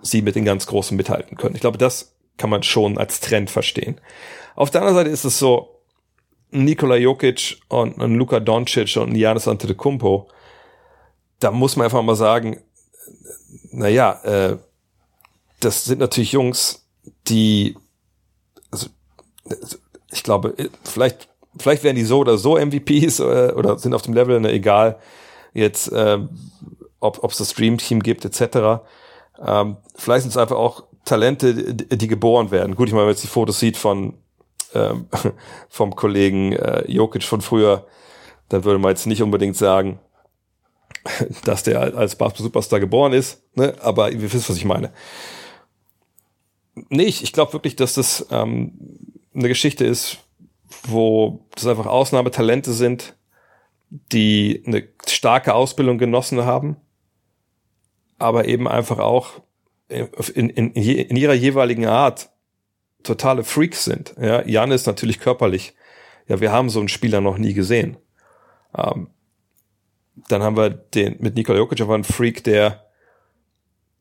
sie mit den ganz Großen mithalten können. Ich glaube, das kann man schon als Trend verstehen. Auf der anderen Seite ist es so, Nikola Jokic und, und Luka Doncic und Giannis Antetokounmpo, da muss man einfach mal sagen, naja, äh, das sind natürlich Jungs, die, also, ich glaube, vielleicht, vielleicht werden die so oder so MVPs oder, äh, oder sind auf dem Level, ne, egal jetzt, äh, ob es das Dream Team gibt, etc. Ähm, vielleicht sind es einfach auch Talente, die, geboren werden. Gut, ich meine, wenn man jetzt die Fotos sieht von ähm, vom Kollegen äh, Jokic von früher, dann würde man jetzt nicht unbedingt sagen, dass der als Basketball-Superstar geboren ist, ne? aber ihr wisst, was ich meine. Nee, ich, ich glaube wirklich, dass das ähm, eine Geschichte ist, wo das einfach Ausnahmetalente sind, die eine starke Ausbildung genossen haben, aber eben einfach auch in, in, in ihrer jeweiligen Art totale Freaks sind. Ja, Jan ist natürlich körperlich. Ja, wir haben so einen Spieler noch nie gesehen. Ähm, dann haben wir den mit Nikola Jokic aber einen Freak, der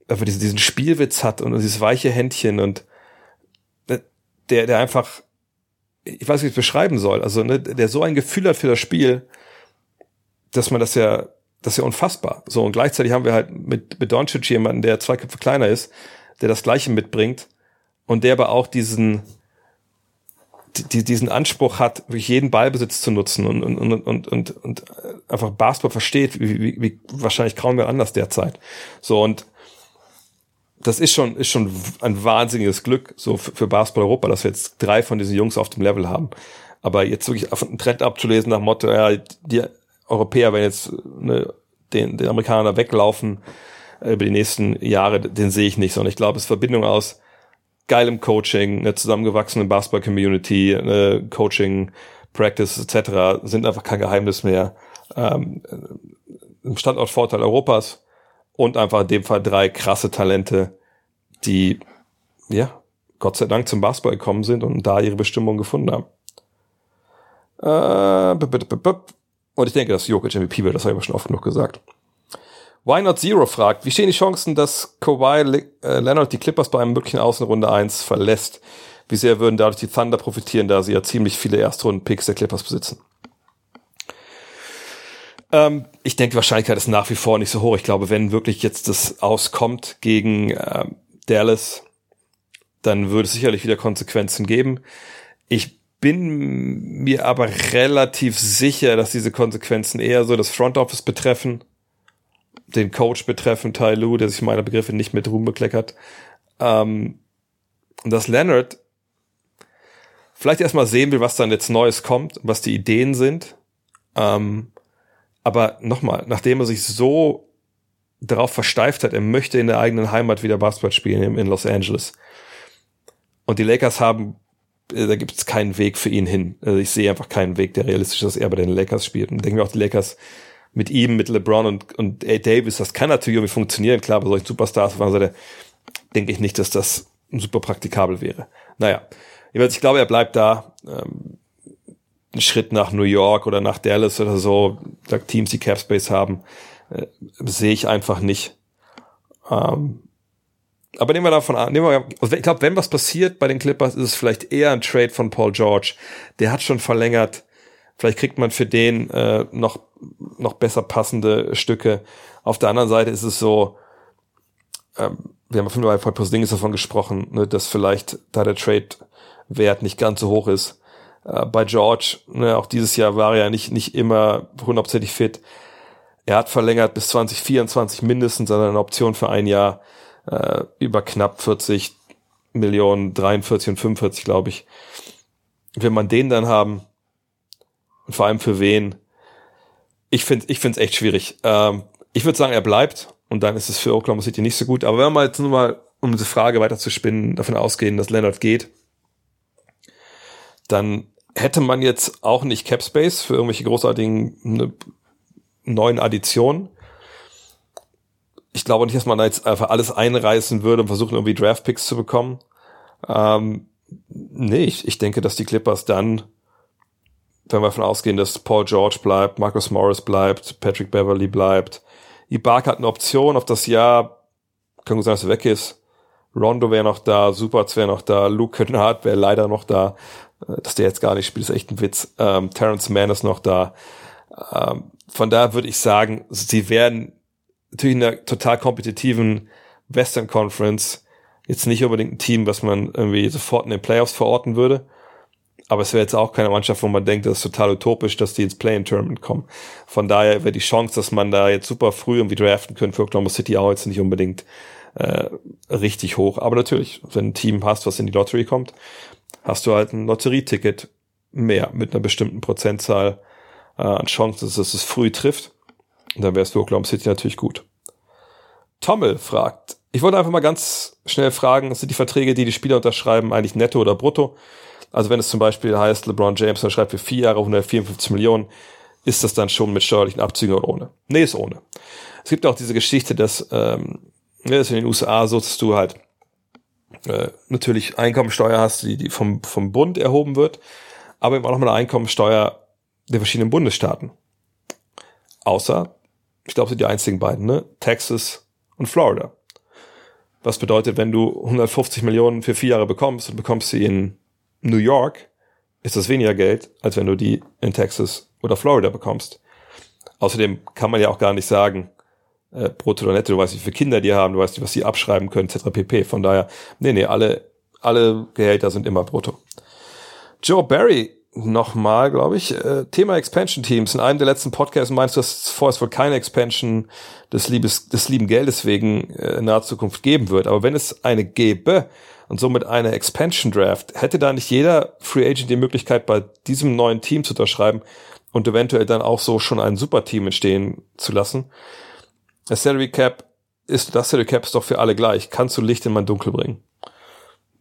einfach diesen, diesen Spielwitz hat und dieses weiche Händchen und äh, der, der einfach, ich weiß nicht, wie ich es beschreiben soll, also ne, der so ein Gefühl hat für das Spiel, dass man das ja, das ist ja unfassbar. So, und gleichzeitig haben wir halt mit, mit Doncic jemanden, der zwei Köpfe kleiner ist, der das Gleiche mitbringt und der aber auch diesen, die, diesen Anspruch hat, wirklich jeden Ballbesitz zu nutzen und, und, und, und, und, und einfach Basketball versteht, wie, wie, wie wahrscheinlich kaum mehr anders derzeit. So, und das ist schon, ist schon ein wahnsinniges Glück, so für, für Basketball Europa, dass wir jetzt drei von diesen Jungs auf dem Level haben. Aber jetzt wirklich auf einen Trend abzulesen nach Motto, ja, die Europäer werden jetzt ne, den, den Amerikaner weglaufen äh, über die nächsten Jahre, den sehe ich nicht, sondern ich glaube, es ist Verbindung aus geilem Coaching, eine zusammengewachsene Basketball-Community, eine Coaching, Practice etc. sind einfach kein Geheimnis mehr. Ähm, ein Standortvorteil Europas und einfach in dem Fall drei krasse Talente, die ja Gott sei Dank zum Basketball gekommen sind und da ihre Bestimmung gefunden haben. Äh, und ich denke, dass Jokic MVP wird, das habe ich schon oft genug gesagt. Why Not Zero fragt, wie stehen die Chancen, dass Kawhi äh, Leonard die Clippers bei einem möglichen Außenrunde 1 verlässt? Wie sehr würden dadurch die Thunder profitieren, da sie ja ziemlich viele Erstrunden-Picks der Clippers besitzen? Ähm, ich denke, die Wahrscheinlichkeit ist nach wie vor nicht so hoch. Ich glaube, wenn wirklich jetzt das auskommt gegen äh, Dallas, dann würde es sicherlich wieder Konsequenzen geben. Ich bin mir aber relativ sicher, dass diese Konsequenzen eher so das Front Office betreffen den Coach betreffen, Ty Lue, der sich meiner Begriffe nicht mit Ruhm bekleckert. Ähm, dass Leonard vielleicht erstmal sehen will, was dann jetzt Neues kommt, was die Ideen sind. Ähm, aber nochmal, nachdem er sich so darauf versteift hat, er möchte in der eigenen Heimat wieder Basketball spielen in Los Angeles. Und die Lakers haben, da gibt es keinen Weg für ihn hin. Also ich sehe einfach keinen Weg, der realistisch ist, dass er bei den Lakers spielt. Und denke mir auch, die Lakers mit ihm, mit LeBron und, und A. Davis, das kann natürlich irgendwie funktionieren, klar, bei solchen Superstars auf der Seite denke ich nicht, dass das super praktikabel wäre. Naja, ich glaube, er bleibt da. Ähm, ein Schritt nach New York oder nach Dallas oder so, da Teams, die Capspace haben, äh, sehe ich einfach nicht. Ähm, aber nehmen wir davon an, nehmen wir, also ich glaube, wenn was passiert bei den Clippers, ist es vielleicht eher ein Trade von Paul George. Der hat schon verlängert. Vielleicht kriegt man für den äh, noch, noch besser passende Stücke. Auf der anderen Seite ist es so, ähm, wir haben fünfmal bei Porzingis davon gesprochen, ne, dass vielleicht da der Trade-Wert nicht ganz so hoch ist. Äh, bei George, ne, auch dieses Jahr war er ja nicht, nicht immer hundertprozentig fit. Er hat verlängert bis 2024 mindestens, an eine Option für ein Jahr äh, über knapp 40 Millionen, 43 und 45, glaube ich. Wenn man den dann haben, und vor allem für wen? Ich finde ich finde es echt schwierig. Ähm, ich würde sagen, er bleibt und dann ist es für Oklahoma City nicht so gut. Aber wenn wir mal jetzt nur mal, um diese Frage weiter zu spinnen, davon ausgehen, dass Leonard geht, dann hätte man jetzt auch nicht Cap Space für irgendwelche großartigen ne, neuen Additionen. Ich glaube nicht, dass man da jetzt einfach alles einreißen würde und versuchen, irgendwie Draft Picks zu bekommen. Ähm, nee, ich, ich denke, dass die Clippers dann wenn wir davon ausgehen, dass Paul George bleibt, Marcus Morris bleibt, Patrick Beverly bleibt, Ibaka hat eine Option auf das Jahr, kann gut sein, dass er weg ist. Rondo wäre noch da, Superz wäre noch da, Luke Kennard wäre leider noch da. Äh, dass der jetzt gar nicht spielt, ist echt ein Witz. Ähm, Terrence Mann ist noch da. Ähm, von daher würde ich sagen, sie werden natürlich in der total kompetitiven Western Conference jetzt nicht unbedingt ein Team, was man irgendwie sofort in den Playoffs verorten würde. Aber es wäre jetzt auch keine Mannschaft, wo man denkt, das ist total utopisch, dass die ins Play-in-Tournament kommen. Von daher wäre die Chance, dass man da jetzt super früh irgendwie draften könnte für Oklahoma City auch jetzt nicht unbedingt äh, richtig hoch. Aber natürlich, wenn ein Team hast, was in die Lottery kommt, hast du halt ein Lotterieticket mehr mit einer bestimmten Prozentzahl äh, an Chancen, dass es früh trifft. Dann wärst du Oklahoma City natürlich gut. Tommel fragt, ich wollte einfach mal ganz schnell fragen, sind die Verträge, die die Spieler unterschreiben, eigentlich netto oder brutto? Also wenn es zum Beispiel heißt, LeBron James unterschreibt für vier Jahre 154 Millionen, ist das dann schon mit steuerlichen Abzügen oder ohne? Nee, ist ohne. Es gibt auch diese Geschichte, dass, ähm, ja, ist in den USA so, dass du halt äh, natürlich Einkommensteuer hast, die, die vom, vom Bund erhoben wird, aber eben auch nochmal eine Einkommensteuer der verschiedenen Bundesstaaten. Außer, ich glaube, sind die einzigen beiden, ne? Texas und Florida. Was bedeutet, wenn du 150 Millionen für vier Jahre bekommst und bekommst sie in New York, ist das weniger Geld, als wenn du die in Texas oder Florida bekommst. Außerdem kann man ja auch gar nicht sagen, äh, brutto oder netto, du weißt, wie viele Kinder die haben, du weißt nicht, was sie abschreiben können, etc. pp. Von daher, nee, nee, alle, alle Gehälter sind immer brutto. Joe Barry nochmal, glaube ich, äh, Thema Expansion Teams. In einem der letzten Podcasts meinst du, dass es vorerst wohl keine Expansion des, Liebes, des lieben Geldes wegen äh, in naher Zukunft geben wird. Aber wenn es eine gäbe und somit eine Expansion Draft, hätte da nicht jeder Free Agent die Möglichkeit, bei diesem neuen Team zu unterschreiben und eventuell dann auch so schon ein Superteam entstehen zu lassen? Das Salary Cap ist, das Salary Cap ist doch für alle gleich. Kannst du Licht in mein Dunkel bringen?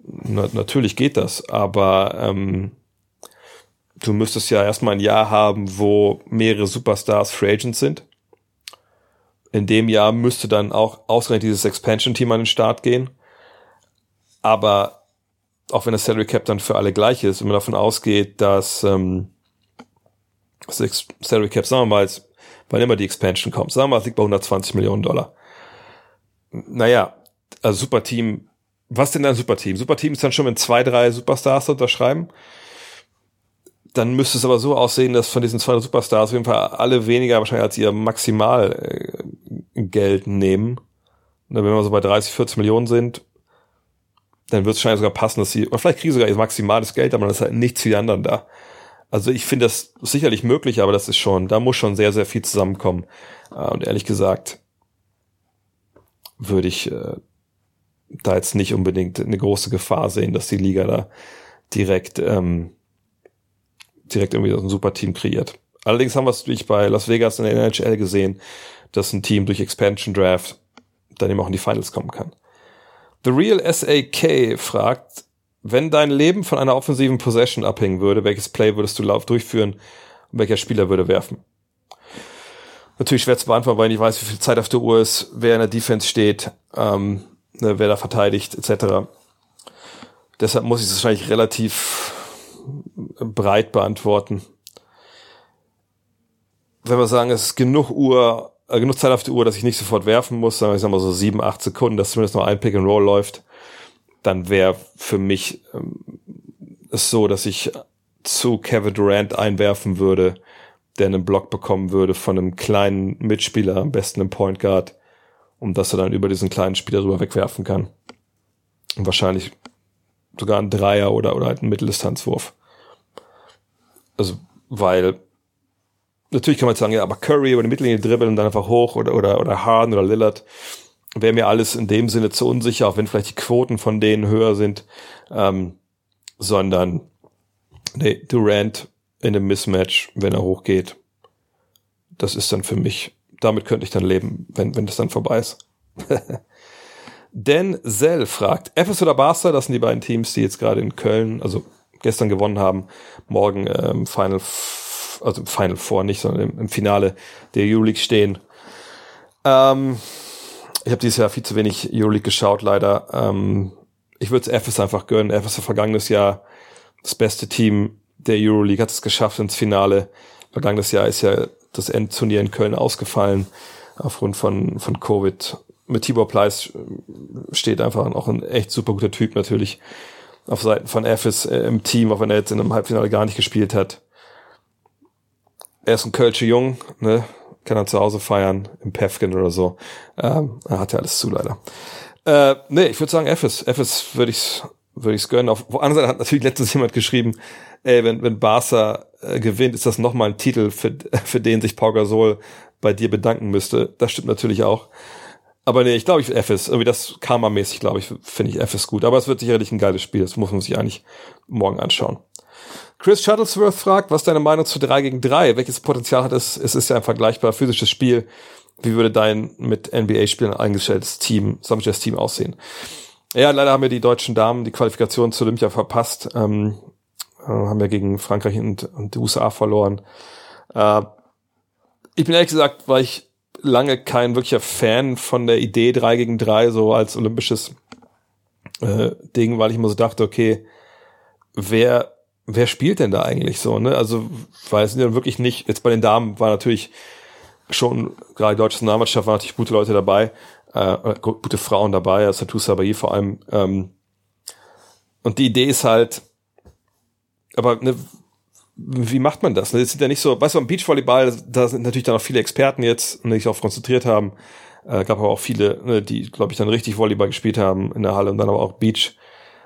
Na, natürlich geht das, aber ähm, du müsstest ja erstmal ein Jahr haben, wo mehrere Superstars Free Agents sind. In dem Jahr müsste dann auch ausgerechnet dieses Expansion-Team an den Start gehen. Aber auch wenn das Salary Cap dann für alle gleich ist, wenn man davon ausgeht, dass ähm, das Salary Cap, sagen wir mal, jetzt, wann immer die Expansion kommt, sagen wir mal, es liegt bei 120 Millionen Dollar. Naja, also Superteam, was denn ein Superteam? Superteam ist dann schon, wenn zwei, drei Superstars unterschreiben dann müsste es aber so aussehen, dass von diesen zwei Superstars auf jeden Fall alle weniger wahrscheinlich als ihr Maximalgeld äh, nehmen. Und wenn wir so bei 30, 40 Millionen sind, dann wird es wahrscheinlich sogar passen, dass sie, oder vielleicht kriegen sie sogar ihr maximales Geld, aber das ist halt nichts wie die anderen da. Also ich finde das sicherlich möglich, aber das ist schon, da muss schon sehr, sehr viel zusammenkommen. Äh, und ehrlich gesagt, würde ich äh, da jetzt nicht unbedingt eine große Gefahr sehen, dass die Liga da direkt ähm, direkt irgendwie ein super Team kreiert. Allerdings haben wir es durch bei Las Vegas in der NHL gesehen, dass ein Team durch Expansion Draft dann eben auch in die Finals kommen kann. The Real SAK fragt, wenn dein Leben von einer offensiven Possession abhängen würde, welches Play würdest du Lauf durchführen und welcher Spieler würde werfen? Natürlich schwer zu beantworten, weil ich nicht weiß, wie viel Zeit auf der Uhr ist, wer in der Defense steht, ähm, ne, wer da verteidigt, etc. Deshalb muss ich es wahrscheinlich relativ breit beantworten. Wenn wir sagen, es ist genug Uhr, äh, genug Zeit auf die Uhr, dass ich nicht sofort werfen muss, wir ich sag mal so sieben, acht Sekunden, dass zumindest noch ein Pick and Roll läuft, dann wäre für mich ähm, es so, dass ich zu Kevin Durant einwerfen würde, der einen Block bekommen würde von einem kleinen Mitspieler, am besten einem Point Guard, um dass er dann über diesen kleinen Spieler drüber wegwerfen kann. Und wahrscheinlich sogar ein Dreier oder, oder halt ein Mitteldistanzwurf. Also, weil natürlich kann man sagen, ja, aber Curry über die Mittellinie dribbeln und dann einfach hoch oder, oder, oder Harden oder Lillard wäre mir alles in dem Sinne zu unsicher, auch wenn vielleicht die Quoten von denen höher sind, ähm, sondern nee, Durant in einem Mismatch, wenn er hochgeht, das ist dann für mich, damit könnte ich dann leben, wenn, wenn das dann vorbei ist. Denzel fragt, FS oder Barca, das sind die beiden Teams, die jetzt gerade in Köln, also gestern gewonnen haben, morgen ähm, Final, also Final Four nicht, sondern im, im Finale der Euroleague stehen. Ähm, ich habe dieses Jahr viel zu wenig Euroleague geschaut, leider. Ähm, ich würde es FS einfach gönnen. FS war vergangenes Jahr das beste Team der Euroleague, hat es geschafft ins Finale. Vergangenes Jahr ist ja das Endturnier in Köln ausgefallen aufgrund von, von Covid mit Tibor Pleiss äh, steht einfach auch ein echt super guter Typ natürlich auf Seiten von Ephes äh, im Team, auch wenn er jetzt in einem Halbfinale gar nicht gespielt hat. Er ist ein Kölsche Jung, ne? Kann er zu Hause feiern, im Pefkin oder so. Ähm, er hat ja alles zu, leider. Äh, nee, ich würde sagen Ephes. Ephes würde ich's, würde ich's gönnen. Auf, auf der anderen Seite hat natürlich letztens jemand geschrieben, ey, wenn, wenn Barca äh, gewinnt, ist das nochmal ein Titel, für, für den sich Pau Gasol bei dir bedanken müsste. Das stimmt natürlich auch. Aber nee, ich glaube, ich FS, irgendwie das Karma-mäßig, glaube ich, finde ich FS gut. Aber es wird sicherlich ein geiles Spiel. Das muss man sich eigentlich morgen anschauen. Chris Shuttlesworth fragt, was ist deine Meinung zu 3 gegen 3? Welches Potenzial hat es? Es ist ja ein vergleichbar physisches Spiel. Wie würde dein mit NBA-Spielern eingestelltes Team, Summerjazz Team aussehen? Ja, leider haben wir die deutschen Damen die Qualifikation zu Olympia verpasst. Ähm, äh, haben wir gegen Frankreich und, und die USA verloren. Äh, ich bin ehrlich gesagt, weil ich lange kein wirklicher Fan von der Idee 3 gegen 3 so als olympisches äh, Ding, weil ich immer so dachte, okay, wer wer spielt denn da eigentlich so, ne? Also, weil es ja wirklich nicht, jetzt bei den Damen war natürlich schon, gerade die deutsche Namenmannschaft waren natürlich gute Leute dabei, äh, gute Frauen dabei, also Satou Sabayi vor allem. Ähm, und die Idee ist halt, aber ne, wie macht man das? Das sind ja nicht so, weißt du, am Beachvolleyball, da sind natürlich dann auch viele Experten jetzt, die sich darauf konzentriert haben. Äh, gab aber auch viele, ne, die, glaube ich, dann richtig Volleyball gespielt haben in der Halle und dann aber auch Beach.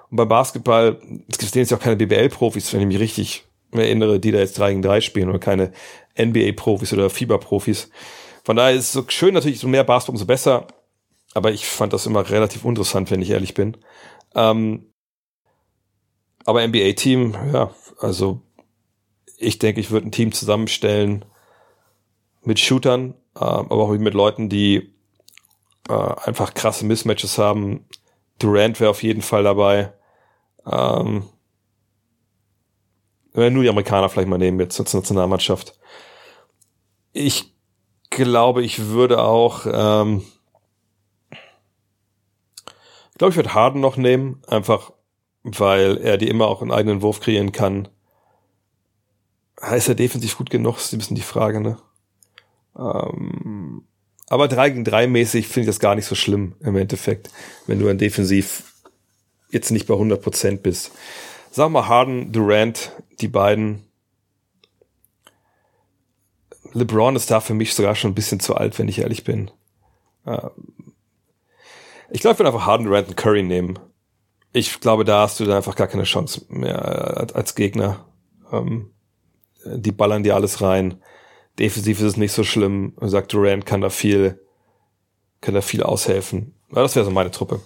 Und beim Basketball, es gibt jetzt auch keine BBL-Profis, wenn ich mich richtig erinnere, die da jetzt 3 gegen 3 spielen oder keine NBA-Profis oder FIBA-Profis. Von daher ist es so schön natürlich, so mehr Basketball, umso besser. Aber ich fand das immer relativ interessant, wenn ich ehrlich bin. Ähm, aber NBA-Team, ja, also ich denke, ich würde ein Team zusammenstellen mit Shootern, äh, aber auch mit Leuten, die äh, einfach krasse Mismatches haben. Durant wäre auf jeden Fall dabei. Ähm, wenn nur die Amerikaner vielleicht mal nehmen jetzt zur Nationalmannschaft. Ich glaube, ich würde auch, ähm, ich glaube, ich würde Harden noch nehmen, einfach weil er die immer auch einen eigenen Wurf kreieren kann. Ist er defensiv gut genug, ist ein bisschen die Frage, ne? Ähm, aber 3 gegen 3 mäßig finde ich das gar nicht so schlimm im Endeffekt, wenn du an defensiv jetzt nicht bei 100 Prozent bist. Sag mal Harden, Durant, die beiden. LeBron ist da für mich sogar schon ein bisschen zu alt, wenn ich ehrlich bin. Ähm, ich glaube, ich würde einfach Harden, Durant und Curry nehmen. Ich glaube, da hast du dann einfach gar keine Chance mehr als Gegner. Ähm, die ballern dir alles rein. Defensiv ist es nicht so schlimm. Und sagt Durant kann da viel, kann da viel aushelfen. Aber das wäre so meine Truppe.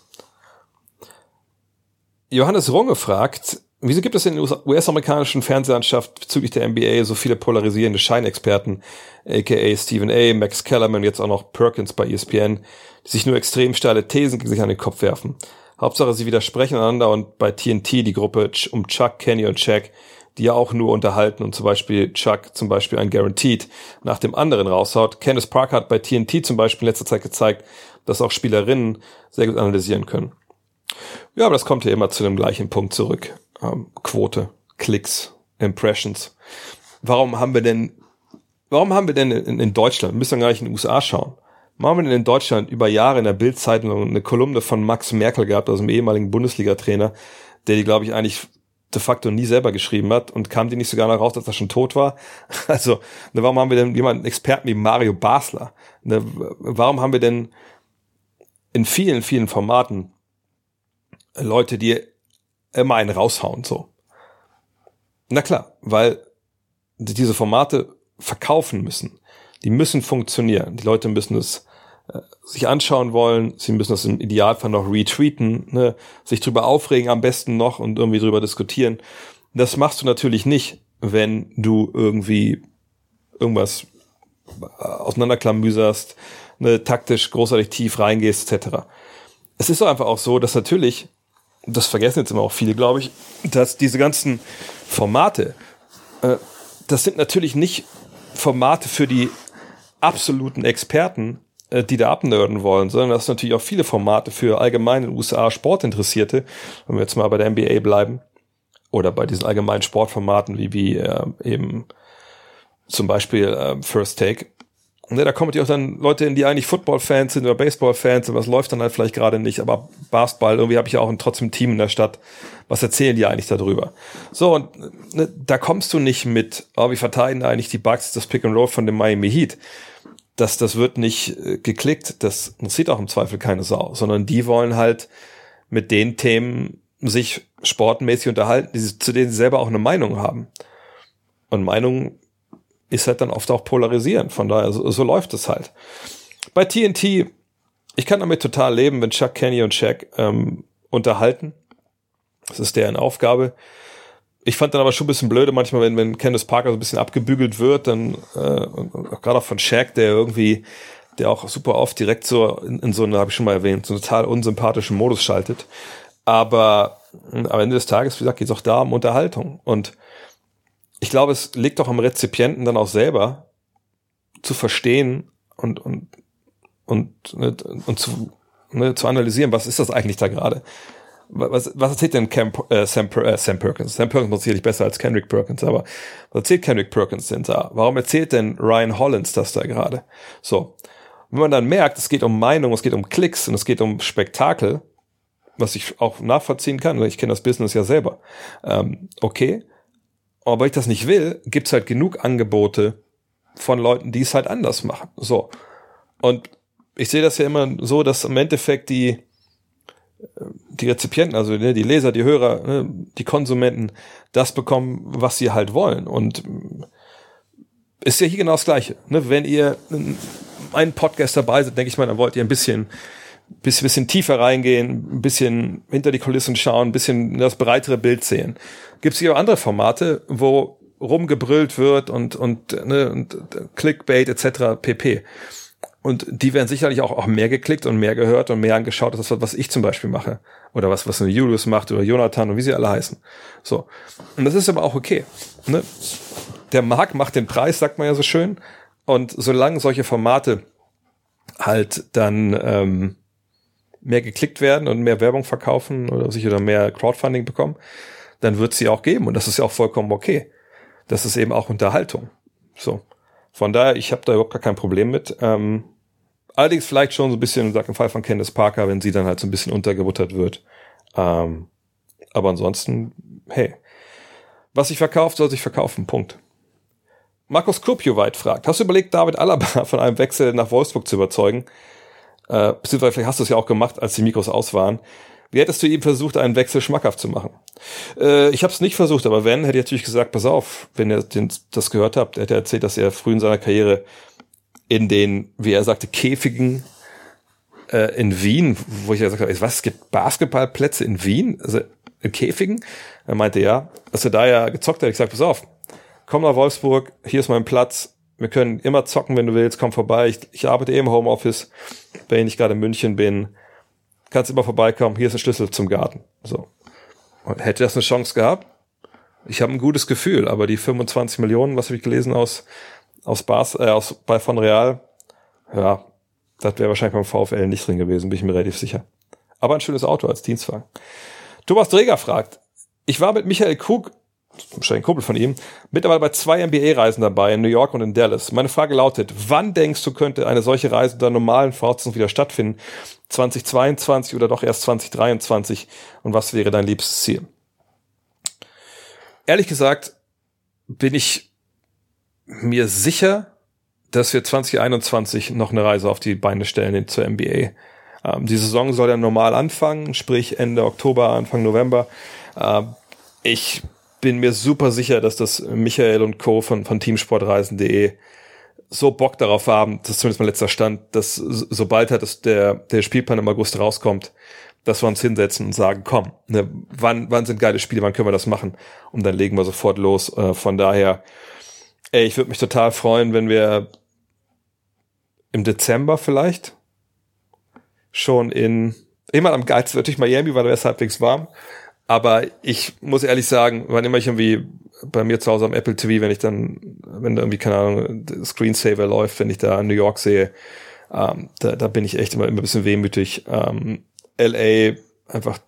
Johannes Runge fragt, wieso gibt es in der US-amerikanischen Fernsehlandschaft bezüglich der NBA so viele polarisierende Scheinexperten, aka Stephen A., Max Kellerman, jetzt auch noch Perkins bei ESPN, die sich nur extrem steile Thesen gegen sich an den Kopf werfen. Hauptsache, sie widersprechen einander und bei TNT die Gruppe um Chuck, Kenny und Shaq die ja auch nur unterhalten und zum Beispiel Chuck zum Beispiel ein Guaranteed nach dem anderen raushaut. Candice Parker hat bei TNT zum Beispiel in letzter Zeit gezeigt, dass auch Spielerinnen sehr gut analysieren können. Ja, aber das kommt ja immer zu dem gleichen Punkt zurück. Ähm, Quote, Klicks, Impressions. Warum haben wir denn, warum haben wir denn in, in Deutschland, wir müssen gar nicht in den USA schauen, warum haben wir denn in Deutschland über Jahre in der Bildzeitung eine Kolumne von Max Merkel gehabt, also dem ehemaligen Bundesliga-Trainer, der die, glaube ich, eigentlich de facto nie selber geschrieben hat und kam die nicht sogar noch raus, dass er schon tot war? Also, ne, warum haben wir denn jemanden Experten wie Mario Basler? Ne, warum haben wir denn in vielen, vielen Formaten Leute, die immer einen raushauen, so? Na klar, weil diese Formate verkaufen müssen. Die müssen funktionieren. Die Leute müssen es sich anschauen wollen. Sie müssen das im Idealfall noch retweeten, ne? sich drüber aufregen am besten noch und irgendwie drüber diskutieren. Das machst du natürlich nicht, wenn du irgendwie irgendwas auseinanderklamüserst, ne, taktisch großartig tief reingehst, etc. Es ist doch einfach auch so, dass natürlich, das vergessen jetzt immer auch viele, glaube ich, dass diese ganzen Formate, äh, das sind natürlich nicht Formate für die absoluten Experten, äh, die da abnerden wollen, sondern das sind natürlich auch viele Formate für allgemeine USA Sportinteressierte, wenn wir jetzt mal bei der NBA bleiben oder bei diesen allgemeinen Sportformaten wie, wie äh, eben zum Beispiel äh, First Take. Ne, da kommen natürlich auch dann Leute hin, die eigentlich Football-Fans sind oder Baseball-Fans und was läuft dann halt vielleicht gerade nicht, aber Basketball, irgendwie habe ich ja auch ein, trotzdem ein Team in der Stadt. Was erzählen die eigentlich darüber? So, und ne, da kommst du nicht mit, oh, wir verteidigen eigentlich die Bugs, das Pick and Roll von dem Miami Heat. Das, das wird nicht äh, geklickt, das interessiert auch im Zweifel keine Sau, sondern die wollen halt mit den Themen sich sportmäßig unterhalten, die, zu denen sie selber auch eine Meinung haben. Und Meinung ist halt dann oft auch polarisierend. Von daher, so, so läuft es halt. Bei TNT, ich kann damit total leben, wenn Chuck Kenny und Shaq ähm, unterhalten. Das ist deren Aufgabe. Ich fand dann aber schon ein bisschen blöde manchmal, wenn, wenn Candice Parker so ein bisschen abgebügelt wird, dann äh, gerade auch von Shaq, der irgendwie, der auch super oft direkt so in, in so eine, habe ich schon mal erwähnt, so einen total unsympathischen Modus schaltet. Aber am Ende des Tages, wie gesagt, geht es auch da um Unterhaltung. Und ich glaube, es liegt doch am Rezipienten dann auch selber zu verstehen und, und, und, ne, und zu, ne, zu analysieren, was ist das eigentlich da gerade? Was, was erzählt denn Cam, äh, Sam, äh, Sam Perkins? Sam Perkins ist sicherlich besser als Kendrick Perkins, aber was erzählt Kendrick Perkins denn da? Warum erzählt denn Ryan Hollins das da gerade? So. Wenn man dann merkt, es geht um Meinung, es geht um Klicks und es geht um Spektakel, was ich auch nachvollziehen kann, weil ich kenne das Business ja selber. Ähm, okay, aber weil ich das nicht will, gibt's halt genug Angebote von Leuten, die es halt anders machen. So. Und ich sehe das ja immer so, dass im Endeffekt die, die Rezipienten, also ne, die Leser, die Hörer, ne, die Konsumenten, das bekommen, was sie halt wollen. Und ist ja hier genau das Gleiche. Ne? Wenn ihr einen Podcast dabei seid, denke ich mal, dann wollt ihr ein bisschen bisschen, bisschen tiefer reingehen, ein bisschen hinter die Kulissen schauen, ein bisschen das breitere Bild sehen. Gibt es hier auch andere Formate, wo rumgebrüllt wird und, und, ne, und Clickbait etc. pp. Und die werden sicherlich auch, auch mehr geklickt und mehr gehört und mehr angeschaut, als das, was ich zum Beispiel mache. Oder was, was eine Julius macht oder Jonathan und wie sie alle heißen. So. Und das ist aber auch okay. Ne? Der Markt macht den Preis, sagt man ja so schön. Und solange solche Formate halt dann ähm, mehr geklickt werden und mehr Werbung verkaufen oder sich oder mehr Crowdfunding bekommen, dann wird sie auch geben und das ist ja auch vollkommen okay. Das ist eben auch Unterhaltung. So. Von daher, ich habe da überhaupt gar kein Problem mit. Ähm, allerdings vielleicht schon so ein bisschen, sag im Fall von Candice Parker, wenn sie dann halt so ein bisschen untergebuttert wird. Ähm, aber ansonsten, hey, was sich verkauft, soll sich verkaufen. Punkt. Markus Kurpioweit fragt, hast du überlegt, David Alaba von einem Wechsel nach Wolfsburg zu überzeugen? Äh, beziehungsweise vielleicht hast du es ja auch gemacht, als die Mikros aus waren. Wie hättest du ihm versucht, einen Wechsel schmackhaft zu machen? Äh, ich habe es nicht versucht, aber wenn, hätte ich natürlich gesagt, pass auf, wenn ihr den, das gehört habt, er hätte erzählt, dass er früh in seiner Karriere in den, wie er sagte, Käfigen äh, in Wien, wo ich ja gesagt habe, was, es gibt Basketballplätze in Wien? Also in Käfigen? Er meinte, ja, dass er da ja gezockt hat. Ich gesagt, pass auf, komm nach Wolfsburg, hier ist mein Platz, wir können immer zocken, wenn du willst, komm vorbei. Ich, ich arbeite eh im Homeoffice, wenn ich gerade in München bin. Kannst immer vorbeikommen, hier ist ein Schlüssel zum Garten. So. Und hätte das eine Chance gehabt? Ich habe ein gutes Gefühl, aber die 25 Millionen, was habe ich gelesen aus aus Bas, äh, aus bei von Real, ja, das wäre wahrscheinlich beim VfL nicht drin gewesen, bin ich mir relativ sicher. Aber ein schönes Auto als Dienstwagen. Thomas Dreger fragt, ich war mit Michael Krug wahrscheinlich ein Kumpel von ihm, mittlerweile bei zwei NBA-Reisen dabei, in New York und in Dallas. Meine Frage lautet, wann denkst du, könnte eine solche Reise unter normalen Voraussetzungen wieder stattfinden? 2022 oder doch erst 2023? Und was wäre dein liebstes Ziel? Ehrlich gesagt bin ich mir sicher, dass wir 2021 noch eine Reise auf die Beine stellen zur NBA. Ähm, die Saison soll ja normal anfangen, sprich Ende Oktober, Anfang November. Ähm, ich bin mir super sicher, dass das Michael und Co. von, von Teamsportreisen.de so Bock darauf haben, das ist zumindest mein letzter Stand, dass sobald halt das, der, der Spielplan im August rauskommt, dass wir uns hinsetzen und sagen, komm, ne, wann, wann sind geile Spiele, wann können wir das machen? Und dann legen wir sofort los. Äh, von daher, ey, ich würde mich total freuen, wenn wir im Dezember vielleicht schon in, immer am geilsten natürlich Miami, weil da ist halbwegs warm. Aber ich muss ehrlich sagen, wann immer ich irgendwie bei mir zu Hause am Apple TV, wenn ich dann, wenn da irgendwie, keine Ahnung, Screensaver läuft, wenn ich da New York sehe, ähm, da, da bin ich echt immer, immer ein bisschen wehmütig. Ähm, LA, einfach,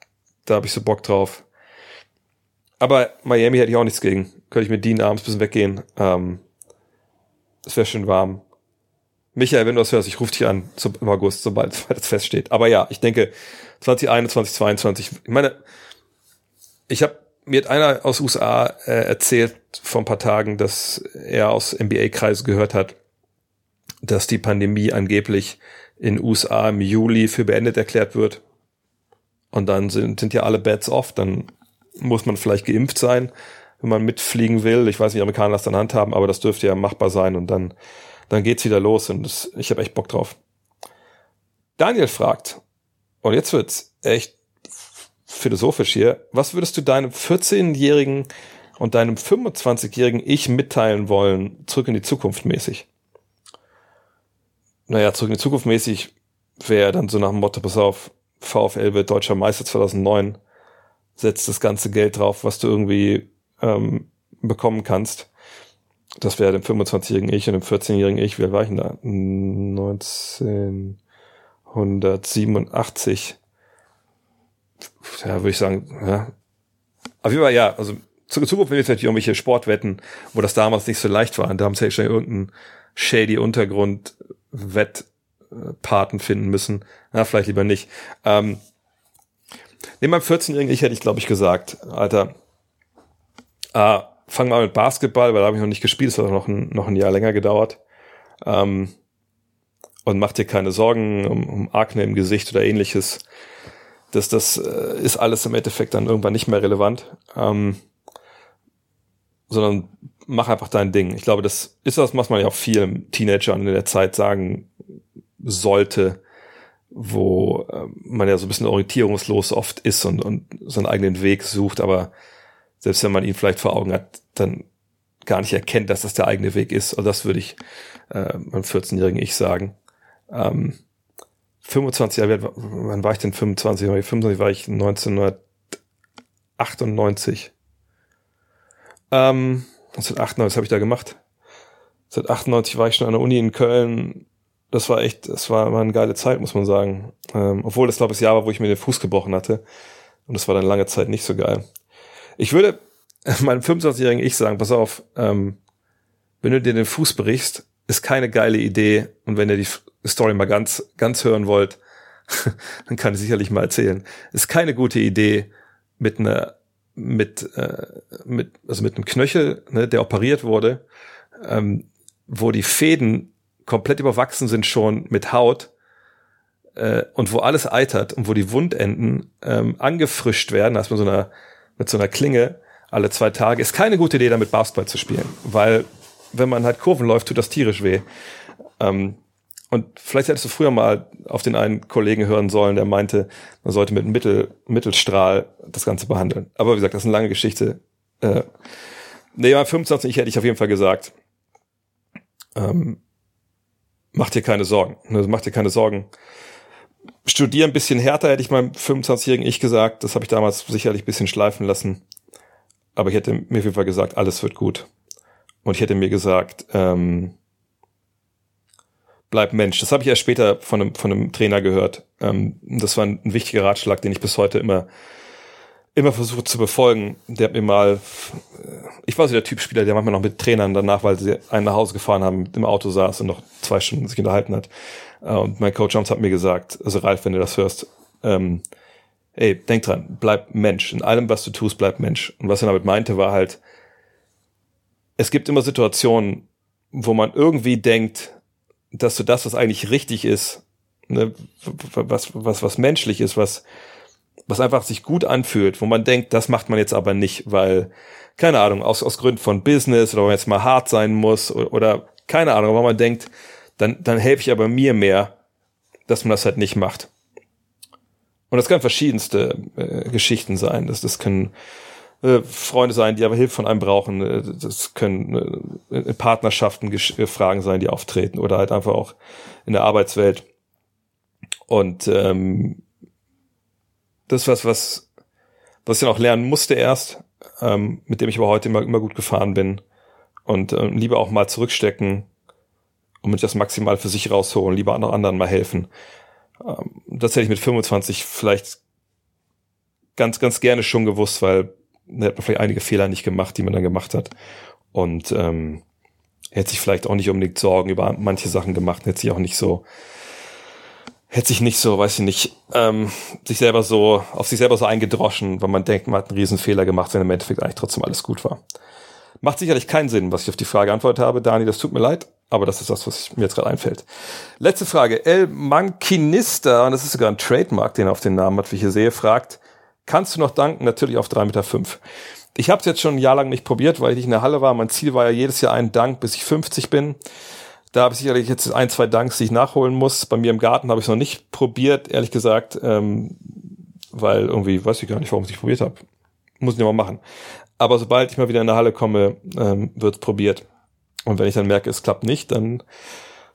da habe ich so Bock drauf. Aber Miami hätte ich auch nichts gegen. Könnte ich mit Dean abends ein bisschen weggehen. Ähm, es wäre schön warm. Michael, wenn du das hörst, ich rufe dich an im August, sobald es feststeht. Aber ja, ich denke 2021, 2022. Ich meine, ich habe mir hat einer aus USA äh, erzählt vor ein paar Tagen, dass er aus NBA-Kreisen gehört hat, dass die Pandemie angeblich in USA im Juli für beendet erklärt wird. Und dann sind, sind ja alle Beds off, dann muss man vielleicht geimpft sein, wenn man mitfliegen will. Ich weiß nicht, Amerikaner das dann handhaben, aber das dürfte ja machbar sein und dann, dann geht's wieder los und das, ich habe echt Bock drauf. Daniel fragt, und jetzt wird's echt philosophisch hier, was würdest du deinem 14-jährigen und deinem 25-jährigen Ich mitteilen wollen, zurück in die Zukunft mäßig? Naja, zurück in die Zukunft mäßig wäre dann so nach dem Motto, pass auf, VfL wird deutscher Meister 2009, setzt das ganze Geld drauf, was du irgendwie ähm, bekommen kannst. Das wäre dem 25-jährigen Ich und dem 14-jährigen Ich, wie alt war ich denn da? 1987 ja, würde ich sagen, ja. Auf jeden Fall, ja, also zu Zukunft will ich natürlich irgendwelche Sportwetten, wo das damals nicht so leicht war. Und da haben sie ja schon irgendeinen shady Untergrund Wettpaten finden müssen. Na, vielleicht lieber nicht. Ähm, neben meinem 14-Jährigen, ich hätte ich, glaube ich, gesagt, Alter, äh, fang mal mit Basketball, weil da habe ich noch nicht gespielt, es hat noch ein, noch ein Jahr länger gedauert. Ähm, und mach dir keine Sorgen um, um Akne im Gesicht oder ähnliches das, das äh, ist alles im Endeffekt dann irgendwann nicht mehr relevant, ähm, sondern mach einfach dein Ding. Ich glaube, das ist das, was man ja auch vielen Teenagern in der Zeit sagen sollte, wo äh, man ja so ein bisschen orientierungslos oft ist und, und seinen eigenen Weg sucht, aber selbst wenn man ihn vielleicht vor Augen hat, dann gar nicht erkennt, dass das der eigene Weg ist. Also das würde ich äh, meinem 14-jährigen Ich sagen. Ähm, 25 Jahre wann war ich denn 25? 25 war ich 1998. Ähm, 1998, was habe ich da gemacht? 1998 war ich schon an der Uni in Köln. Das war echt, das war mal eine geile Zeit, muss man sagen. Ähm, obwohl das, glaube ich, das Jahr war, wo ich mir den Fuß gebrochen hatte. Und das war dann lange Zeit nicht so geil. Ich würde meinem 25-jährigen Ich sagen, pass auf, ähm, wenn du dir den Fuß brichst, ist keine geile Idee. Und wenn ihr die Story mal ganz, ganz hören wollt, dann kann ich sicherlich mal erzählen. Ist keine gute Idee, mit einer, mit, äh, mit, also mit einem Knöchel, ne, der operiert wurde, ähm, wo die Fäden komplett überwachsen sind schon mit Haut, äh, und wo alles eitert und wo die Wundenden ähm, angefrischt werden, also mit so einer, mit so einer Klinge alle zwei Tage, ist keine gute Idee, damit Basketball zu spielen, weil wenn man halt Kurven läuft, tut das tierisch weh. Ähm, und vielleicht hättest du früher mal auf den einen Kollegen hören sollen, der meinte, man sollte mit Mittel, Mittelstrahl das Ganze behandeln. Aber wie gesagt, das ist eine lange Geschichte. Äh, nee, bei 25 hätte ich auf jeden Fall gesagt, ähm, mach dir keine Sorgen. Ne, mach dir keine Sorgen. Studier ein bisschen härter, hätte ich meinem 25-jährigen Ich gesagt. Das habe ich damals sicherlich ein bisschen schleifen lassen. Aber ich hätte mir auf jeden Fall gesagt, alles wird gut. Und ich hätte mir gesagt, ähm, bleib Mensch. Das habe ich erst später von einem, von einem Trainer gehört. Ähm, das war ein, ein, wichtiger Ratschlag, den ich bis heute immer, immer versuche zu befolgen. Der hat mir mal, äh, ich war so der Typ Spieler, der manchmal noch mit Trainern danach, weil sie einen nach Hause gefahren haben, im Auto saß und noch zwei Stunden sich unterhalten hat. Äh, und mein Coach Jones hat mir gesagt, also Ralf, wenn du das hörst, ähm, ey, denk dran, bleib Mensch. In allem, was du tust, bleib Mensch. Und was er damit meinte, war halt, es gibt immer Situationen, wo man irgendwie denkt, dass du das, was eigentlich richtig ist, ne, was, was, was menschlich ist, was, was einfach sich gut anfühlt, wo man denkt, das macht man jetzt aber nicht, weil, keine Ahnung, aus, aus Gründen von Business oder wenn man jetzt mal hart sein muss oder, oder keine Ahnung, aber man denkt, dann, dann helfe ich aber mir mehr, dass man das halt nicht macht. Und das kann verschiedenste äh, Geschichten sein. Das, das können äh, Freunde sein, die aber Hilfe von einem brauchen. Äh, das können äh, Partnerschaften äh, Fragen sein, die auftreten oder halt einfach auch in der Arbeitswelt. Und ähm, das was, was, was ich dann auch lernen musste erst, ähm, mit dem ich aber heute immer, immer gut gefahren bin. Und ähm, lieber auch mal zurückstecken und mit das maximal für sich rausholen, lieber anderen mal helfen. Ähm, das hätte ich mit 25 vielleicht ganz, ganz gerne schon gewusst, weil da hat man vielleicht einige Fehler nicht gemacht, die man dann gemacht hat. Und ähm, hätte sich vielleicht auch nicht unbedingt Sorgen über manche Sachen gemacht, hätte sich auch nicht so, hätte sich nicht so, weiß ich nicht, ähm, sich selber so, auf sich selber so eingedroschen, weil man denkt, man hat einen riesen Fehler gemacht, wenn im Endeffekt eigentlich trotzdem alles gut war. Macht sicherlich keinen Sinn, was ich auf die Frage antwortet habe, Dani, das tut mir leid, aber das ist das, was mir jetzt gerade einfällt. Letzte Frage. El Mankinista, und das ist sogar ein Trademark, den er auf den Namen hat, wie ich hier sehe, fragt, kannst du noch danken? Natürlich auf 3,5 Meter. Ich habe es jetzt schon ein Jahr lang nicht probiert, weil ich nicht in der Halle war. Mein Ziel war ja jedes Jahr ein Dank, bis ich 50 bin. Da habe ich sicherlich jetzt ein, zwei Danks, die ich nachholen muss. Bei mir im Garten habe ich es noch nicht probiert, ehrlich gesagt, ähm, weil irgendwie weiß ich gar nicht, warum ich es probiert habe. Muss ich mal machen. Aber sobald ich mal wieder in der Halle komme, ähm, wird probiert. Und wenn ich dann merke, es klappt nicht, dann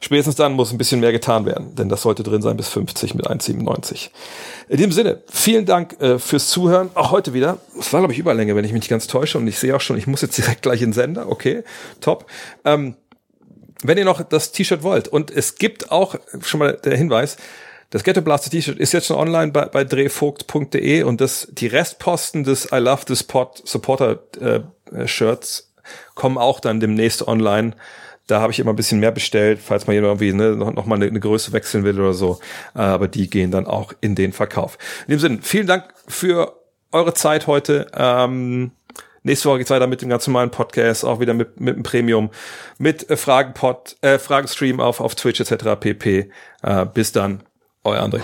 spätestens dann muss ein bisschen mehr getan werden, denn das sollte drin sein bis 50 mit 1,97. In diesem Sinne, vielen Dank äh, fürs Zuhören, auch heute wieder. Es war, glaube ich, Überlänge, wenn ich mich nicht ganz täusche und ich sehe auch schon, ich muss jetzt direkt gleich in den Sender, okay, top. Ähm, wenn ihr noch das T-Shirt wollt und es gibt auch schon mal der Hinweis, das Ghetto Blaster T-Shirt ist jetzt schon online bei, bei drehvogt.de und das, die Restposten des I Love This Pod Supporter äh, Shirts kommen auch dann demnächst online. Da habe ich immer ein bisschen mehr bestellt, falls man irgendwie ne, noch, noch mal eine, eine Größe wechseln will oder so. Äh, aber die gehen dann auch in den Verkauf. In dem Sinne, vielen Dank für eure Zeit heute. Ähm, nächste Woche geht's weiter mit dem ganz normalen Podcast, auch wieder mit, mit dem Premium, mit äh, Fragenpod, äh, Fragenstream auf, auf Twitch etc. pp. Äh, bis dann, euer André.